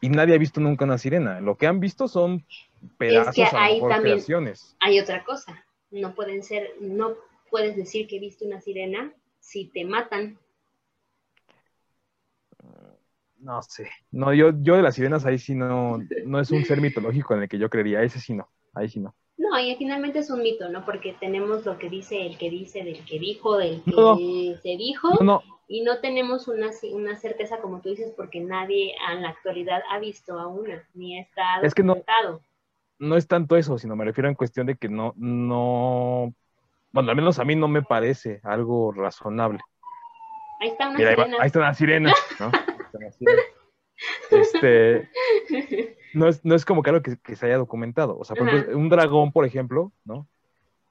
Y nadie ha visto nunca una sirena. Lo que han visto son pedazos es que hay también, Hay otra cosa. No pueden ser, no puedes decir que viste una sirena si te matan. No sé. No, yo, yo de las sirenas ahí sí no, no es un ser mitológico en el que yo creería. Ese sí no. Ahí sí no. No, y finalmente es un mito, ¿no? Porque tenemos lo que dice el que dice, del que dijo, del que se dijo. No, y no tenemos una, una certeza, como tú dices, porque nadie en la actualidad ha visto a una, ni está es que no, no es tanto eso, sino me refiero en cuestión de que no, no, bueno, al menos a mí no me parece algo razonable. Ahí está una sirena. Ahí, está una sirena, ¿no? [LAUGHS] Este, [LAUGHS] no es, no es como que algo que, se haya documentado. O sea, un dragón, por ejemplo, ¿no?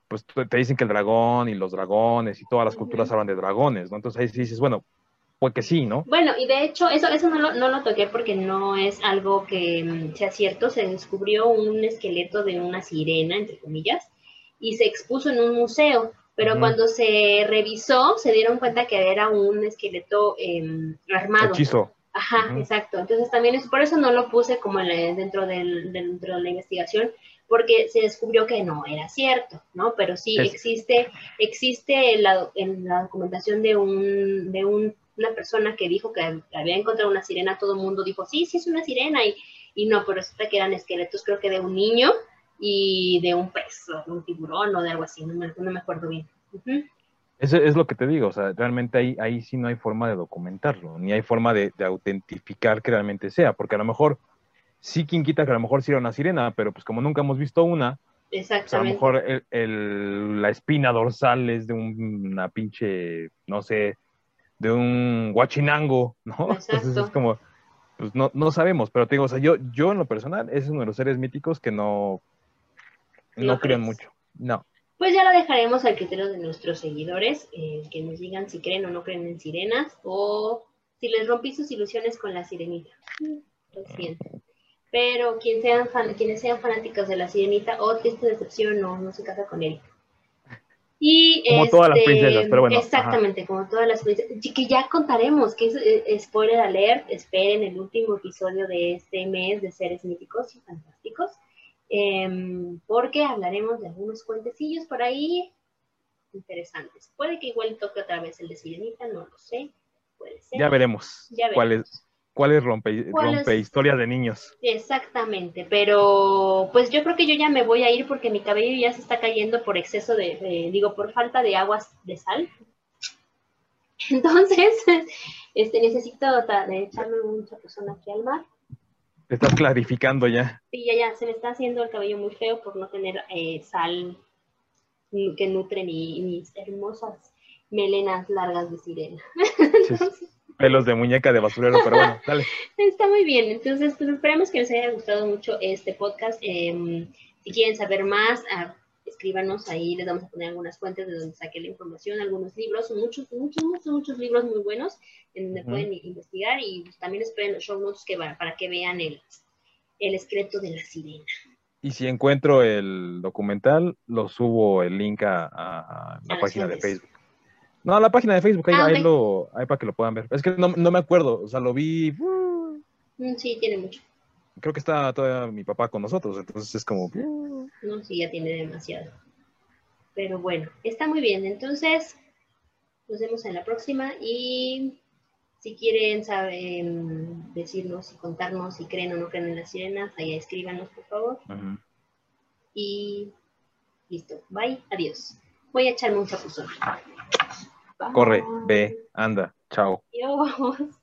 Pues te dicen que el dragón y los dragones y todas las culturas hablan de dragones, ¿no? Entonces ahí dices, bueno, pues que sí, ¿no? Bueno, y de hecho, eso, eso no, lo, no lo toqué porque no es algo que mm, sea cierto. Se descubrió un esqueleto de una sirena, entre comillas, y se expuso en un museo. Pero cuando se revisó, se dieron cuenta que era un esqueleto eh, armado. Hechizo. Ajá, exacto. Entonces también es por eso no lo puse como dentro, del, dentro de la investigación, porque se descubrió que no era cierto, ¿no? Pero sí existe, existe la, en la documentación de un, de un, una persona que dijo que había encontrado una sirena, todo el mundo dijo, sí, sí es una sirena, y, y no, pero resulta que eran esqueletos, creo que de un niño y de un pez, o de un tiburón, o de algo así, no me, no me acuerdo bien. Eso es lo que te digo, o sea, realmente ahí, ahí sí no hay forma de documentarlo, ni hay forma de, autentificar que realmente sea, porque a lo mejor sí quien quita que a lo mejor sí era una sirena, pero pues como nunca hemos visto una, pues a lo mejor el, la espina dorsal es de una pinche, no sé, de un guachinango, ¿no? [LAUGHS] Entonces es como, pues no, no sabemos, pero te digo, o sea, yo, yo en lo personal es uno de los seres míticos que no, no, creo mucho, no pues ya lo dejaremos al criterio de nuestros seguidores, eh, que nos digan si creen o no creen en sirenas, o si les rompí sus ilusiones con la sirenita. Lo siento. Pero quien sean quienes sean fanáticos de la sirenita, o oh, triste decepción, no, no se casa con él. Y como todas las este, princesas, pero bueno. Exactamente, como todas las princesas. Que ya contaremos, que es eh, spoiler alert, esperen el último episodio de este mes de seres míticos y fantásticos. Em, porque hablaremos de algunos cuentecillos por ahí interesantes. Puede que igual toque otra vez el de Sirenita, no lo sé. Puede ser. Ya veremos, cuáles cuál rompe, rompe historias de niños. Exactamente, pero pues yo creo que yo ya me voy a ir porque mi cabello ya se está cayendo por exceso de, digo, por falta de aguas de sal. [LAUGHS] Entonces, [LAUGHS] este, necesito echarme un chapuzón aquí al mar. Te estás clarificando ya. Sí, ya, ya, se me está haciendo el cabello muy feo por no tener eh, sal que nutre mis hermosas melenas largas de sirena. pelos de muñeca de basurero, pero bueno, [LAUGHS] dale. Está muy bien, entonces pues, esperamos que les haya gustado mucho este podcast. Em, si quieren saber más, ah, escríbanos ahí, les vamos a poner algunas fuentes de donde saqué la información, algunos libros, muchos, muchos, muchos, muchos libros muy buenos en donde pueden investigar y también esperen los show notes que para que vean el, el esqueleto de la sirena. Y si encuentro el documental, lo subo el link a, la página de Facebook. No, a la página de Facebook, ahí, ah, lo, ahí para que lo puedan ver. Es que no, no me acuerdo, o sea, lo vi. Mm, sí, tiene mucho. Creo que está todavía mi papá con nosotros, entonces es como. No, sí, ya tiene demasiado. Pero bueno, está muy bien. Entonces, nos vemos en la próxima y si quieren saber, em, decirnos y contarnos si creen o no creen en las sirenas, ahí escríbanos, por favor. Y listo. Bye. Adiós. Voy a echarme un chapuzón. Corre, ve, anda. Chao. Adiós.